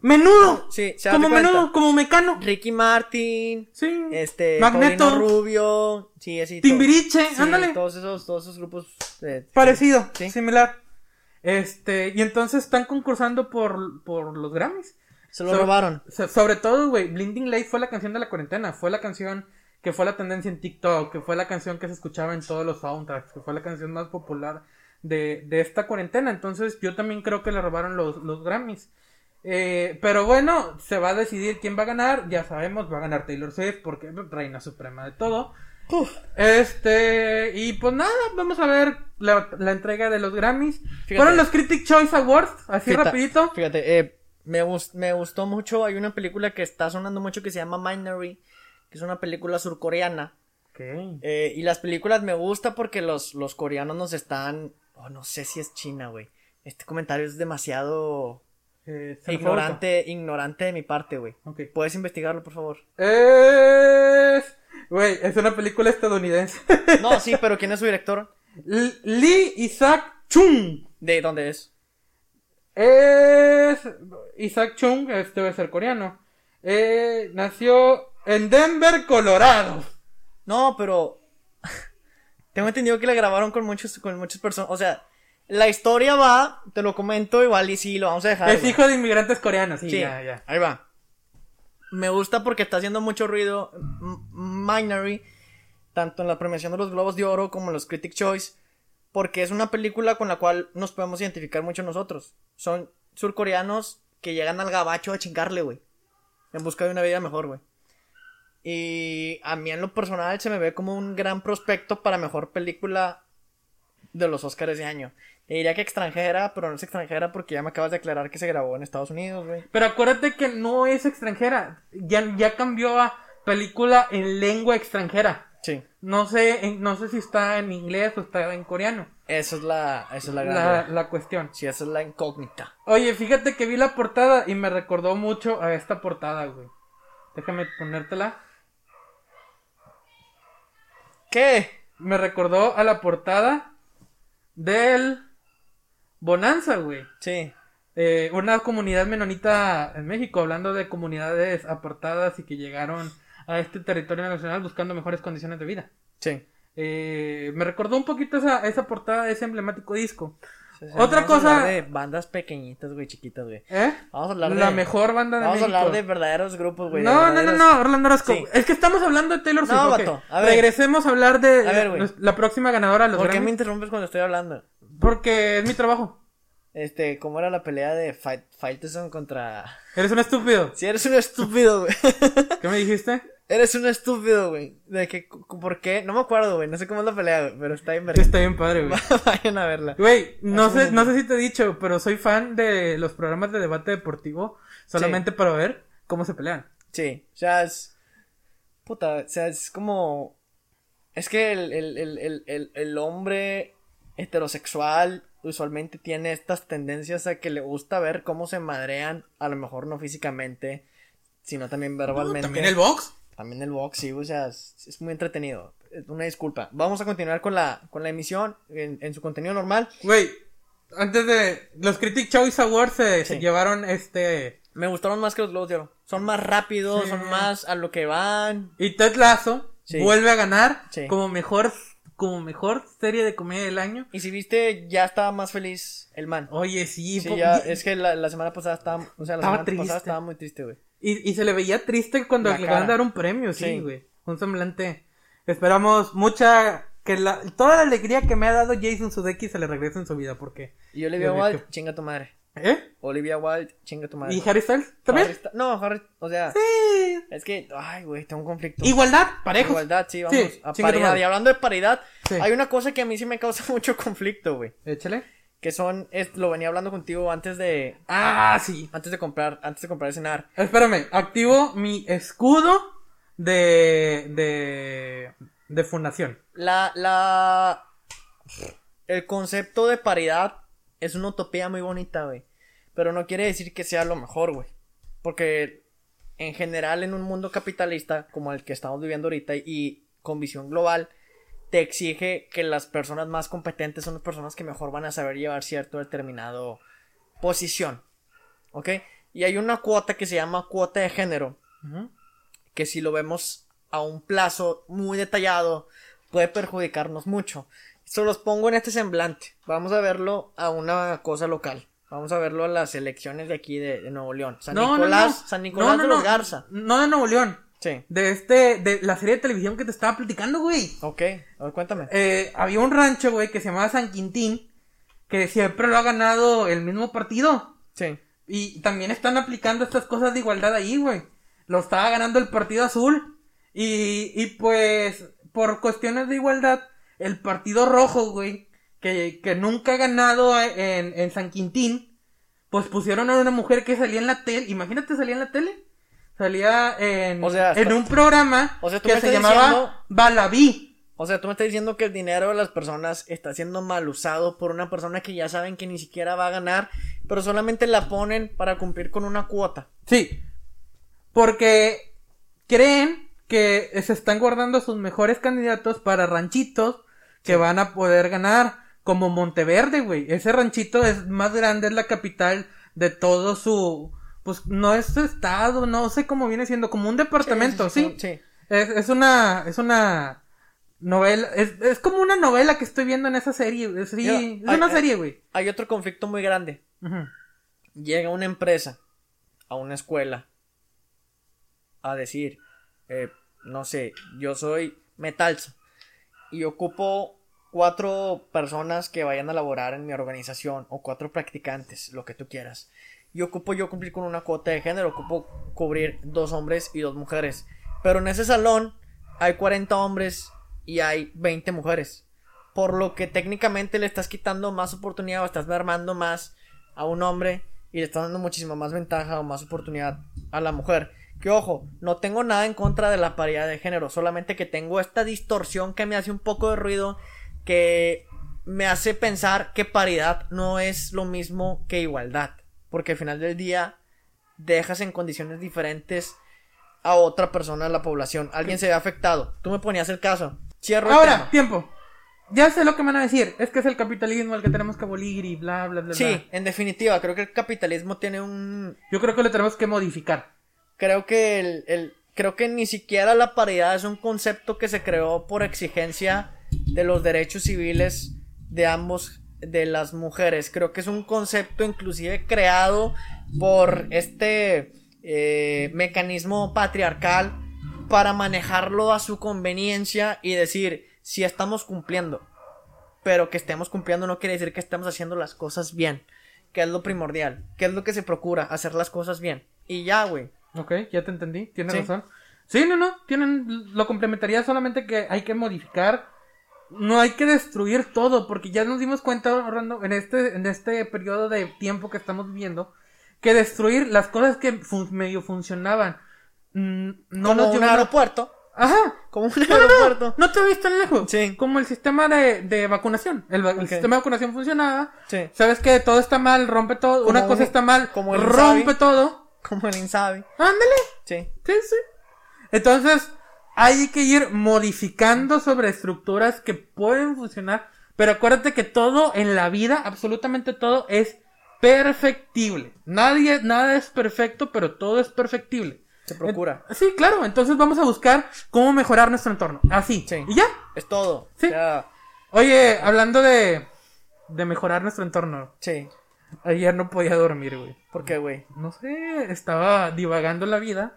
menudo. Sí, se como menudo, como mecano. Ricky Martin. Sí. Este. Magneto. Paulino Rubio. Sí, así. Timbiriche, todo. Sí, ándale. Todos esos, todos esos grupos. de- Parecido, Sí. similar. Este, y entonces están concursando por, por los Grammys. Se lo So- robaron. so- sobre todo, güey, Blinding Light fue la canción de la cuarentena. Fue la canción que fue la tendencia en TikTok, que fue la canción que se escuchaba en todos los soundtracks, que fue la canción más popular de, de esta cuarentena. Entonces, yo también creo que le robaron los, los Grammys. Eh, pero bueno, se va a decidir quién va a ganar. Ya sabemos, va a ganar Taylor Swift porque es reina suprema de todo. Uf. Este, y pues nada, vamos a ver la, la entrega de los Grammys. Fíjate. Fueron los Critic Choice Awards, así Fíjate- rapidito. Fíjate, eh, me, gus- me gustó mucho. Hay una película que está sonando mucho que se llama Minery, que es una película surcoreana. Ok. Eh, y las películas me gusta porque los, los coreanos nos están. Oh, no sé si es China, güey. Este comentario es demasiado Eh, ignorante, ignorante de mi parte, güey. Ok. ¿Puedes investigarlo, por favor? Es. Güey, es una película estadounidense. [laughs] No, sí, pero ¿quién es su director? L- Lee Isaac Chung. ¿De dónde es? Es. Isaac Chung, este debe ser coreano. Eh, nació en Denver, Colorado. No, pero. [laughs] Tengo entendido que la grabaron con muchos, con muchas personas. O sea, la historia va, te lo comento igual y sí, lo vamos a dejar. Es güey. hijo de inmigrantes coreanos, sí, Sí, ya, ya. ahí va. Me gusta porque está haciendo mucho ruido M- Minery, tanto en la premiación de los Globos de Oro como en los Critic Choice, porque es una película con la cual nos podemos identificar mucho nosotros. Son surcoreanos que llegan al gabacho a chingarle, güey, en busca de una vida mejor, güey. Y a mí en lo personal se me ve como un gran prospecto para mejor película de los Oscars de año. Te diría que extranjera, pero no es extranjera porque ya me acabas de aclarar que se grabó en Estados Unidos, güey. Pero acuérdate que no es extranjera. Ya, ya cambió a película en lengua extranjera. Sí. No sé, no sé si está en inglés o está en coreano. Esa es la, esa es la. La, la cuestión. Sí, esa es la incógnita. Oye, fíjate que vi la portada y me recordó mucho a esta portada, güey. Déjame ponértela. ¿Qué? Me recordó a la portada del Bonanza, güey. Sí. Eh, una comunidad menonita en México, hablando de comunidades apartadas y que llegaron a este territorio nacional buscando mejores condiciones de vida. Sí. Eh, me recordó un poquito esa, esa portada de ese emblemático disco. Sí, sí, Otra vamos a cosa- hablar de bandas pequeñitas, güey, chiquitas, güey. ¿Eh? Vamos a hablar La de. mejor banda de Vamos a hablar de verdaderos grupos, güey. no, no, no, no, Orlando Orozco. Sí. Es que estamos hablando de Taylor Swift. No, ok. vato, a ver. Regresemos a hablar de A ver, güey. la- la próxima ganadora de los ¿Por qué me interrumpes cuando estoy hablando? Porque es mi trabajo. Este, ¿cómo era la pelea de Fight, Faitelson contra. Eres un estúpido. Si eres un estúpido, güey. [laughs] ¿Qué me dijiste? eres un estúpido, güey. De que, ¿por qué? No me acuerdo, güey. No sé cómo es la pelea, güey. Pero está bien verga. Está bien padre, güey. [laughs] Vayan a verla. Güey, no sé, no sé si te he dicho, pero soy fan de los programas de debate deportivo solamente para ver cómo se pelean. Sí, o sea, es. Puta, o sea, es como. Es que el, el, el, el, el hombre heterosexual usualmente tiene estas tendencias a que le gusta ver cómo se madrean, a lo mejor no físicamente, sino también verbalmente. También el box. También el box, sí, o sea, es, es muy entretenido. Eh, Una disculpa. Vamos a continuar con la, con la emisión en, en su contenido normal. Güey, antes de los Critic Choice Awards se, se llevaron este Me gustaron más que los Globos de Oro. Son más rápidos, Sí. son más a lo que van. y Ted Lasso Sí. vuelve a ganar como mejor como mejor serie de comedia del año. Y si viste, ya estaba más feliz el man. Oye, sí, Sí, ya, es que la, la semana pasada estaba, o sea, la Estaba semana triste. pasada estaba muy triste, güey. y, y se le veía triste cuando La le van a dar un premio, sí, Sí. güey. Un semblante. Esperamos mucha que la, toda la alegría que me ha dado Jason Sudeikis se le regrese en su vida porque Y Yo Wilde, que- chinga tu madre. ¿Eh? Olivia Wilde, chinga tu madre. ¿Y Harry Styles? ¿También? Harry No, Harry, o sea, Sí. es que, ay, güey, tengo un conflicto. Igualdad, parejos. Igualdad, sí, vamos Sí, a paridad. Y hablando de paridad, Sí. hay una cosa que a mí sí me causa [laughs] mucho conflicto, güey. Échale. Que son, es- lo venía hablando contigo antes de, Ah, sí. antes de comprar, antes de comprar y cenar. Espérame, activo mi escudo de de de fundación. La, la, el concepto de paridad es una utopía muy bonita, güey. Pero no quiere decir que sea lo mejor, güey. Porque en general en un mundo capitalista como el que estamos viviendo ahorita y con visión global, te exige que las personas más competentes son las personas que mejor van a saber llevar cierto determinado posición. ¿Ok? Y hay una cuota que se llama cuota de género, que si lo vemos a un plazo muy detallado, puede perjudicarnos mucho. Se los pongo en este semblante. Vamos a verlo a una cosa local. Vamos a verlo a las elecciones de aquí de, de Nuevo León. San No, Nicolás, no. San Nicolás de los. Garza. No de Nuevo León. Sí. De este, de la serie de televisión que te estaba platicando, güey. Ok, a ver, cuéntame. Eh, había un rancho, güey, que se llamaba San Quintín, que siempre lo ha ganado el mismo partido. Sí. Y también están aplicando estas cosas de igualdad ahí, güey. Lo estaba ganando el Partido Azul. Y, y pues, por cuestiones de igualdad, el Partido Rojo, güey, que, que nunca ha ganado en, en San Quintín, pues pusieron a una mujer que salía en la tele. Imagínate, salía en la tele. Salía en, O sea, en está- un programa O sea, tú que se llamaba diciendo- Balabí. O sea, tú me estás diciendo que el dinero de las personas está siendo mal usado por una persona que ya saben que ni siquiera va a ganar, pero solamente la ponen para cumplir con una cuota. Sí. Porque creen que se están guardando sus mejores candidatos para ranchitos que van a poder ganar. Como Monteverde, güey. Ese ranchito es más grande, es la capital de todo su... Pues no es su estado, no sé cómo viene siendo, como un departamento, ¿sí? Sí. Es, es una... Es una novela... Es, es como una novela que estoy viendo en esa serie. es- Sí, es hay- una serie, güey. Hay otro conflicto muy grande. Llega una empresa a una escuela a decir, eh, no sé, yo soy Metalsa y ocupo cuatro personas que vayan a laborar en mi organización o cuatro practicantes, lo que tú quieras. Y ocupo yo cumplir con una cuota de género, ocupo cubrir dos hombres y dos mujeres. Pero en ese salón hay 40 hombres y hay 20 mujeres. Por lo que técnicamente le estás quitando más oportunidad o estás mermando más a un hombre y le estás dando muchísima más ventaja o más oportunidad a la mujer. Que ojo, no tengo nada en contra de la paridad de género, solamente que tengo esta distorsión que me hace un poco de ruido, que me hace pensar que paridad no es lo mismo que igualdad, porque al final del día dejas en condiciones diferentes a otra persona de la población, alguien se ve afectado. Tú me ponías el caso. Cierro el Ahora, tema. tiempo. Ya sé lo que me van a decir. Es que es el capitalismo el que tenemos que abolir y bla, bla, bla. bla. Sí, en definitiva, creo que el capitalismo tiene un Yo creo que lo tenemos que modificar. creo que el, el- creo que ni siquiera la paridad es un concepto que se creó por exigencia de los derechos civiles de ambos de las mujeres creo que es un concepto inclusive creado por este eh, mecanismo patriarcal para manejarlo a su conveniencia y decir si estamos cumpliendo pero que estemos cumpliendo no quiere decir que estemos haciendo las cosas bien que es lo primordial que es lo que se procura hacer las cosas bien y ya güey Ok, ya te entendí. Tienes Sí. razón. Sí, no, no. Tienen, lo complementaría solamente que hay que modificar. No hay que destruir todo, porque ya nos dimos cuenta, Orlando, en este, en este periodo de tiempo que estamos viviendo, que destruir las cosas que fun- medio funcionaban. mm, No como nos un aeropuerto Ajá. como un No, no, no, aeropuerto no te viste tan lejos. Sí. Como el sistema de, de vacunación. El, sistema de vacunación funcionaba. Sí. Sabes que todo está mal, rompe todo. Como Una cosa está mal, como el rompe todo. como el Insabi Ándale. sí Sí, sí. Entonces, hay que ir modificando sobre estructuras que pueden funcionar. Pero acuérdate que todo en la vida, absolutamente todo, es perfectible. Nadie, nada es perfecto, pero todo es perfectible. se procura Sí, claro. Entonces vamos a buscar cómo mejorar nuestro entorno. Así. Sí. Y ya. es todo Sí. sea, Oye, hablando de, de mejorar nuestro entorno. sí Ayer no podía dormir, güey. ¿por qué güey? No sé, estaba divagando la vida.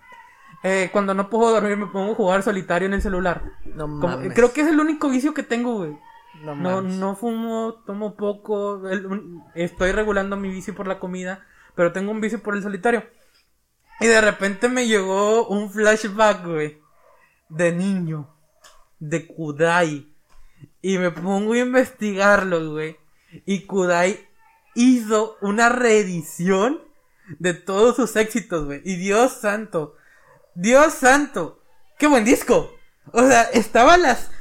Eh, cuando no puedo dormir me pongo a jugar solitario en el celular. no Como- mames creo que es el único vicio que tengo, güey. no, No, mames. no fumo, tomo poco. el- estoy regulando mi vicio por la comida, pero tengo un vicio por el solitario. Y de repente me llegó un flashback, güey, de niño, de Kudai. Y me pongo a investigarlo, güey. Y Kudai hizo una reedición de todos sus éxitos, güey. Y Dios santo, Dios santo, qué buen disco. O sea, estaba a las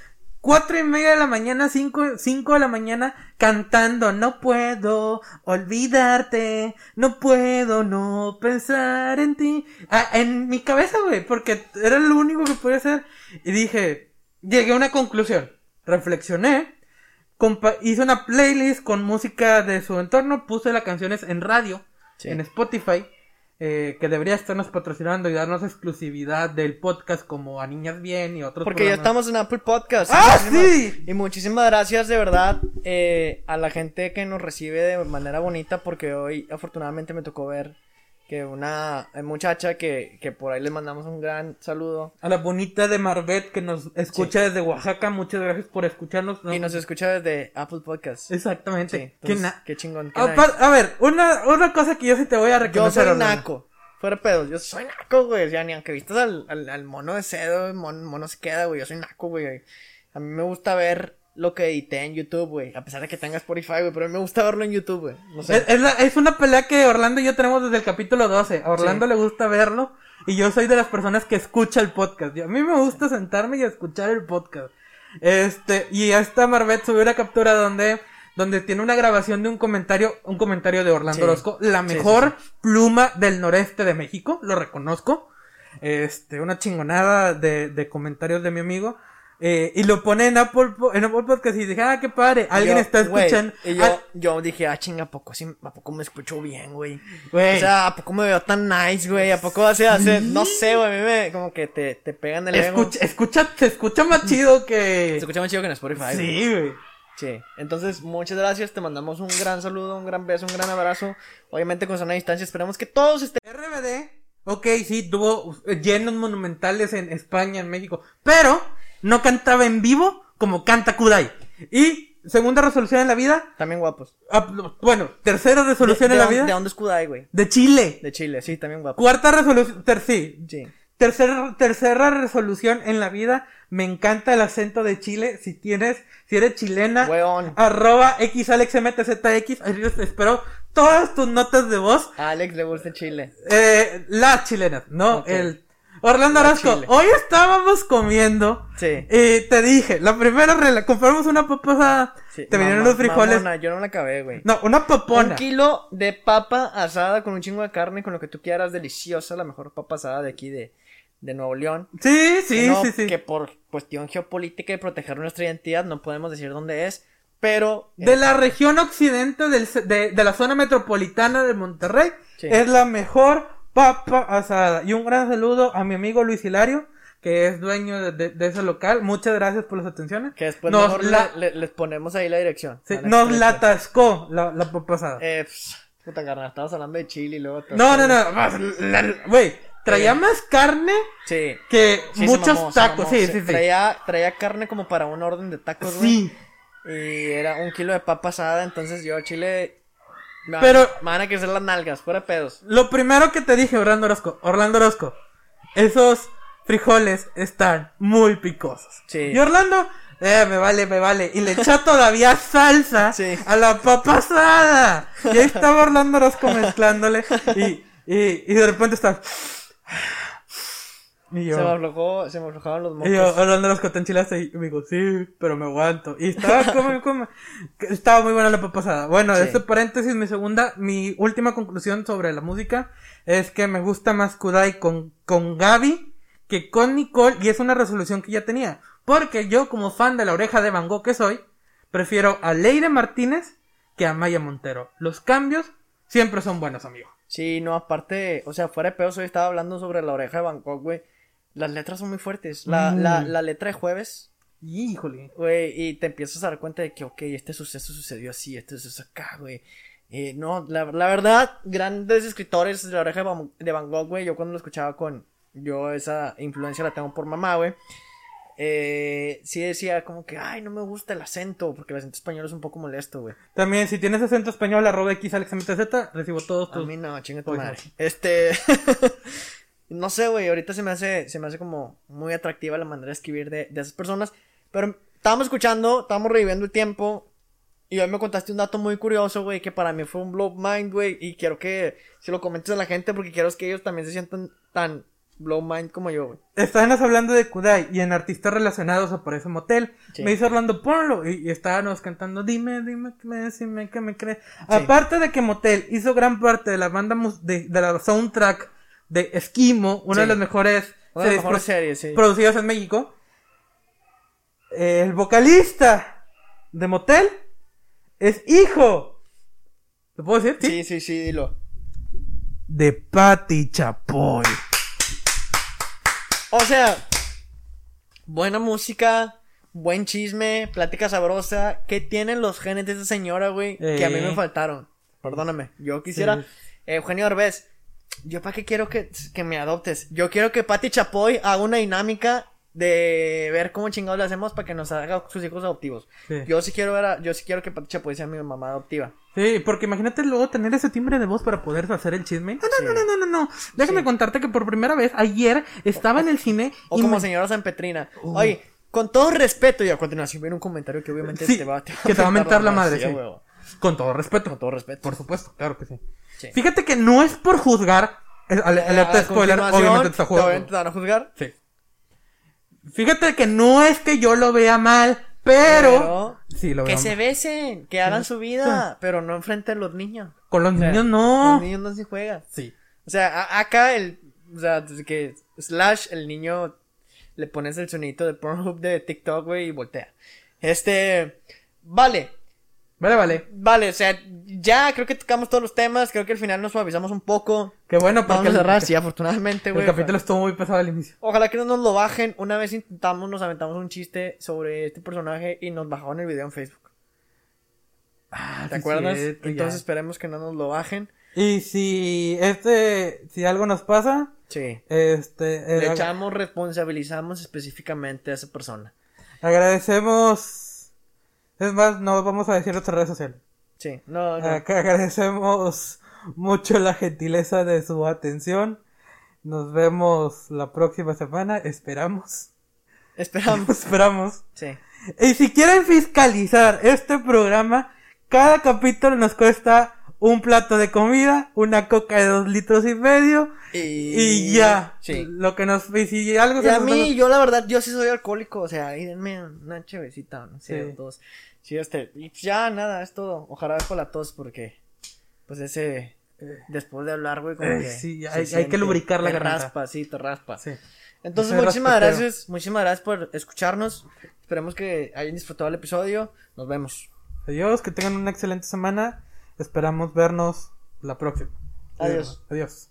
cuatro y media de la mañana, cinco, cinco de la mañana, cantando, no puedo olvidarte, no puedo no pensar en ti. Ah, en mi cabeza, güey, porque era lo único que podía hacer. Y dije, llegué a una conclusión, reflexioné, hice una playlist con música de su entorno, puse las canciones en radio, Sí. en Spotify, eh, que debería estarnos patrocinando y darnos exclusividad del podcast como a Niñas Bien y otros Porque ya estamos en Apple Podcast. ¡Ah, sí! Y muchísimas gracias de verdad eh, a la gente que nos recibe de manera bonita porque hoy afortunadamente me tocó ver que una muchacha que, que por ahí le mandamos un gran saludo. A la bonita de Marbet que nos escucha desde Oaxaca, muchas gracias por escucharnos. Y nos escucha desde Apple Podcast. Exactamente. Sí, Qué entonces, qué chingón. qué A, nice. pa- a ver, una, una cosa que yo sí te voy a Yo reconocer. soy Orlando. naco. Fuera pedos, yo soy naco, güey. O sea, ni aunque vistas al, al, al mono de cedo, el mon- mono se queda, güey. Yo soy naco, güey. A mí me gusta ver lo que edité en YouTube, güey. A pesar de que tenga Spotify, güey. Pero a mí me gusta verlo en YouTube, güey. No sé. Es, es la- es una pelea que Orlando y yo tenemos desde el capítulo 12. A Orlando Sí. le gusta verlo y yo soy de las personas que escucha el podcast. A mí me gusta sentarme y escuchar el podcast. Este, y esta Marbet subió una captura donde, donde tiene una grabación de un comentario, un comentario de Orlando Sí. Orozco, la mejor pluma del noreste de México, lo reconozco. Este, una chingonada de, de comentarios de mi amigo. Eh, y lo pone en Apple, en Apple Podcast y dije, ah, qué padre, alguien Yo, está escuchando. y yo, Ah, yo dije, ah, chinga, ¿a poco, sí, ¿a poco me escucho bien, güey? O sea, ¿a poco me veo tan nice, güey? ¿A poco hace, hace, no sé, güey, a mí me, como que te, te pegan el ego. Escucha, escucha, se escucha más chido que. Se escucha más chido que en Spotify. Sí, güey. Sí, entonces muchas gracias, te mandamos un gran saludo, un gran beso, un gran abrazo. Obviamente con sana distancia, esperamos que todos estén... RBD, ok, sí, tuvo eh, llenos monumentales en España, en México, pero no cantaba en vivo como canta Kudai. Y segunda resolución en la vida, También guapos. ah, bueno, tercera resolución de, en la vida, ¿De dónde es Kudai, güey? de Chile. De Chile, sí, también guapos. Cuarta resolución, ter sí, Sí. Tercera, tercera resolución en la vida, me encanta el acento de Chile. Si tienes, si eres chilena, Weón. arroba xalexmtzx, espero todas tus notas de voz. A Alex le gusta Chile. Eh, las chilenas, ¿no? El Orlando Chile. hoy estábamos comiendo. Sí. Y te dije, la primera rela, compramos una papa sí. te vinieron los frijoles. mamona, yo no la acabé, güey. No, una papona. Un kilo de papa asada con un chingo de carne, con lo que tú quieras, deliciosa, la mejor papa asada de aquí de, de Nuevo León. Sí, sí, no- sí, sí. Que por cuestión geopolítica y proteger nuestra identidad no podemos decir dónde es, pero... De la región occidente del de, de la zona metropolitana de Monterrey, Sí. es la mejor papa asada. Y un gran saludo a mi amigo Luis Hilario, que es dueño de, de- de ese local. Muchas gracias por las atenciones. Que después nos mejor la- le- le- les ponemos ahí la dirección. sí, nos la atascó la, la papa asada. Eh, pss, puta carnal, estabas hablando de chile y luego... no, no, no, güey, traía Eh. más carne Sí. que Sí, muchos mamó, tacos. Sí, sí, sí. Traía, traía carne como para un orden de tacos, güey. Sí. Y era un kilo de papa asada, entonces yo chile... Pero- me van a crecer las nalgas, fuera pedos. Lo primero que te dije, Orlando Orozco, Orlando Orozco, esos frijoles están muy picosos. Sí. Y Orlando, eh, me vale, me vale. Y le echó todavía [laughs] salsa Sí. a la papa asada. Y ahí estaba Orlando Orozco mezclándole. Y, y, y de repente está. Y yo, Se me aflojó, se me aflojaban los y yo, mocos. Orlando Orozco, ¿te enchilaste? Y me digo, sí, pero me aguanto. Y estaba [laughs] como, como, estaba muy buena la papa asada. Bueno, Sí. este paréntesis, mi segunda, mi última conclusión sobre la música es que me gusta más Kudai con, con Gaby que con Nicole y es una resolución que ya tenía. Porque yo, como fan de la oreja de Van Gogh que soy, prefiero a Leire Martínez que a Maya Montero. Los cambios siempre son buenos, amigo. Sí, no, aparte, o sea, fuera de pedos, hoy estaba hablando sobre la oreja de Bangkok, güey. Las letras son muy fuertes. La, Mm. la, la letra de jueves, Híjole. güey, y te empiezas a dar cuenta de que, ok, este suceso sucedió así, este suceso acá, güey. Eh, no, la, la verdad, grandes escritores de la oreja de Van, de Van Gogh, güey, yo cuando lo escuchaba con, yo esa influencia la tengo por mamá, güey. Eh, sí decía como que, ay, no me gusta el acento, porque el acento español es un poco molesto, güey. También, si tienes acento español, arroba xalexmtz, recibo todos A tus... mí no, chinga tu madre. Este. [laughs] no sé, güey. Ahorita se me hace. Se me hace como muy atractiva la manera de escribir de, de esas personas. Pero estábamos escuchando, estábamos reviviendo el tiempo. Y hoy me contaste un dato muy curioso, güey, que para mí fue un blow mind, güey. Y quiero que se lo comentes a la gente porque quiero que ellos también se sientan tan blow mind como yo, güey. Estábamos hablando de Kudai y en artistas relacionados aparece Motel. Sí. Me dice Orlando, ponlo. Y, y estábamos cantando, dime, dime, dime, que me crees. Aparte de que Motel hizo gran parte de la banda, mus- de, de la soundtrack de Esquimo, una Sí. de las mejores Una de series mejores series, sí. producidas en México. El vocalista de Motel es hijo. ¿Lo puedo decir? Sí, sí, sí, dilo. De Patti Chapoy. O sea, buena música, buen chisme, plática sabrosa. ¿Qué tienen los genes de esa señora, güey? Que a mí Eh. me faltaron. Perdóname. Yo quisiera. Sí. Eh, Eugenio. Yo para qué quiero que, que me adoptes. Yo quiero que Pati Chapoy haga una dinámica de ver cómo chingados le hacemos para que nos haga sus hijos adoptivos. Sí. Yo sí quiero ver a- yo sí quiero que Pati Chapoy sea mi mamá adoptiva. Sí, porque imagínate luego tener ese timbre de voz para poder hacer el chisme. No, no, no, no, no, no, no. Déjame Sí. contarte que por primera vez ayer estaba en el cine O y como me- señora San Petrina. Uh. Oye, con todo respeto, y a continuación viene un comentario que obviamente Sí, te va, que te va a mentar la madre, sí. con todo respeto. Con todo respeto. Por supuesto, claro que sí. Sí. Fíjate que no es por juzgar. el- ale- alerta A spoiler, obviamente te está jugando. te van a juzgar. Sí. Fíjate que no es que yo lo vea mal, pero. Pero sí, lo que veo se mal. besen, que hagan su vida, pero no enfrente a los niños. Con los O sea, niños no. Los niños no se juegan. Sí. O sea, acá el. O sea, que Slash, el niño, le pones el sonidito de Pornhub de TikTok, güey, y voltea. Este. Vale, Vale, vale. vale, o sea, ya creo que tocamos todos los temas. Creo que al final nos suavizamos un poco. Qué bueno porque Vamos a el, cerrar, sí, afortunadamente, el güey. capítulo estuvo muy pesado al inicio. Ojalá que no nos lo bajen. Una vez intentamos, nos aventamos un chiste sobre este personaje y nos bajaron el video en Facebook. Ah, ¿Te sí, acuerdas? cierto, ya. Entonces esperemos que no nos lo bajen. Y si este, si algo nos pasa, Sí. este, eh, Le echamos, responsabilizamos específicamente a esa persona. agradecemos, es más, no vamos a decir nuestras redes sociales. Sí, no, no. Ag- agradecemos mucho la gentileza de su atención. Nos vemos la próxima semana, esperamos, Esperamos. [laughs] esperamos. Sí. Y si quieren fiscalizar este programa, cada capítulo nos cuesta un plato de comida, una coca de dos litros y medio y, ya. Sí. Lo que nos y si algo Y se a nos- mí, yo la verdad, yo sí soy alcohólico. O sea, ahí denme una chevecita, no sé, Sí. dos. Sí, este. Y pues ya, nada, es todo. Ojalá por la tos, porque. Pues ese. Después de hablar, güey, como Eh, que. sí, hay- hay que lubricar la te garganta. raspa, sí, te raspa. Sí. Entonces, Ese muchísimas gracias, muchísimas gracias por escucharnos. Esperemos que hayan disfrutado el episodio. Nos vemos. Adiós, que tengan una excelente semana. Esperamos vernos la próxima. Adiós. Adiós.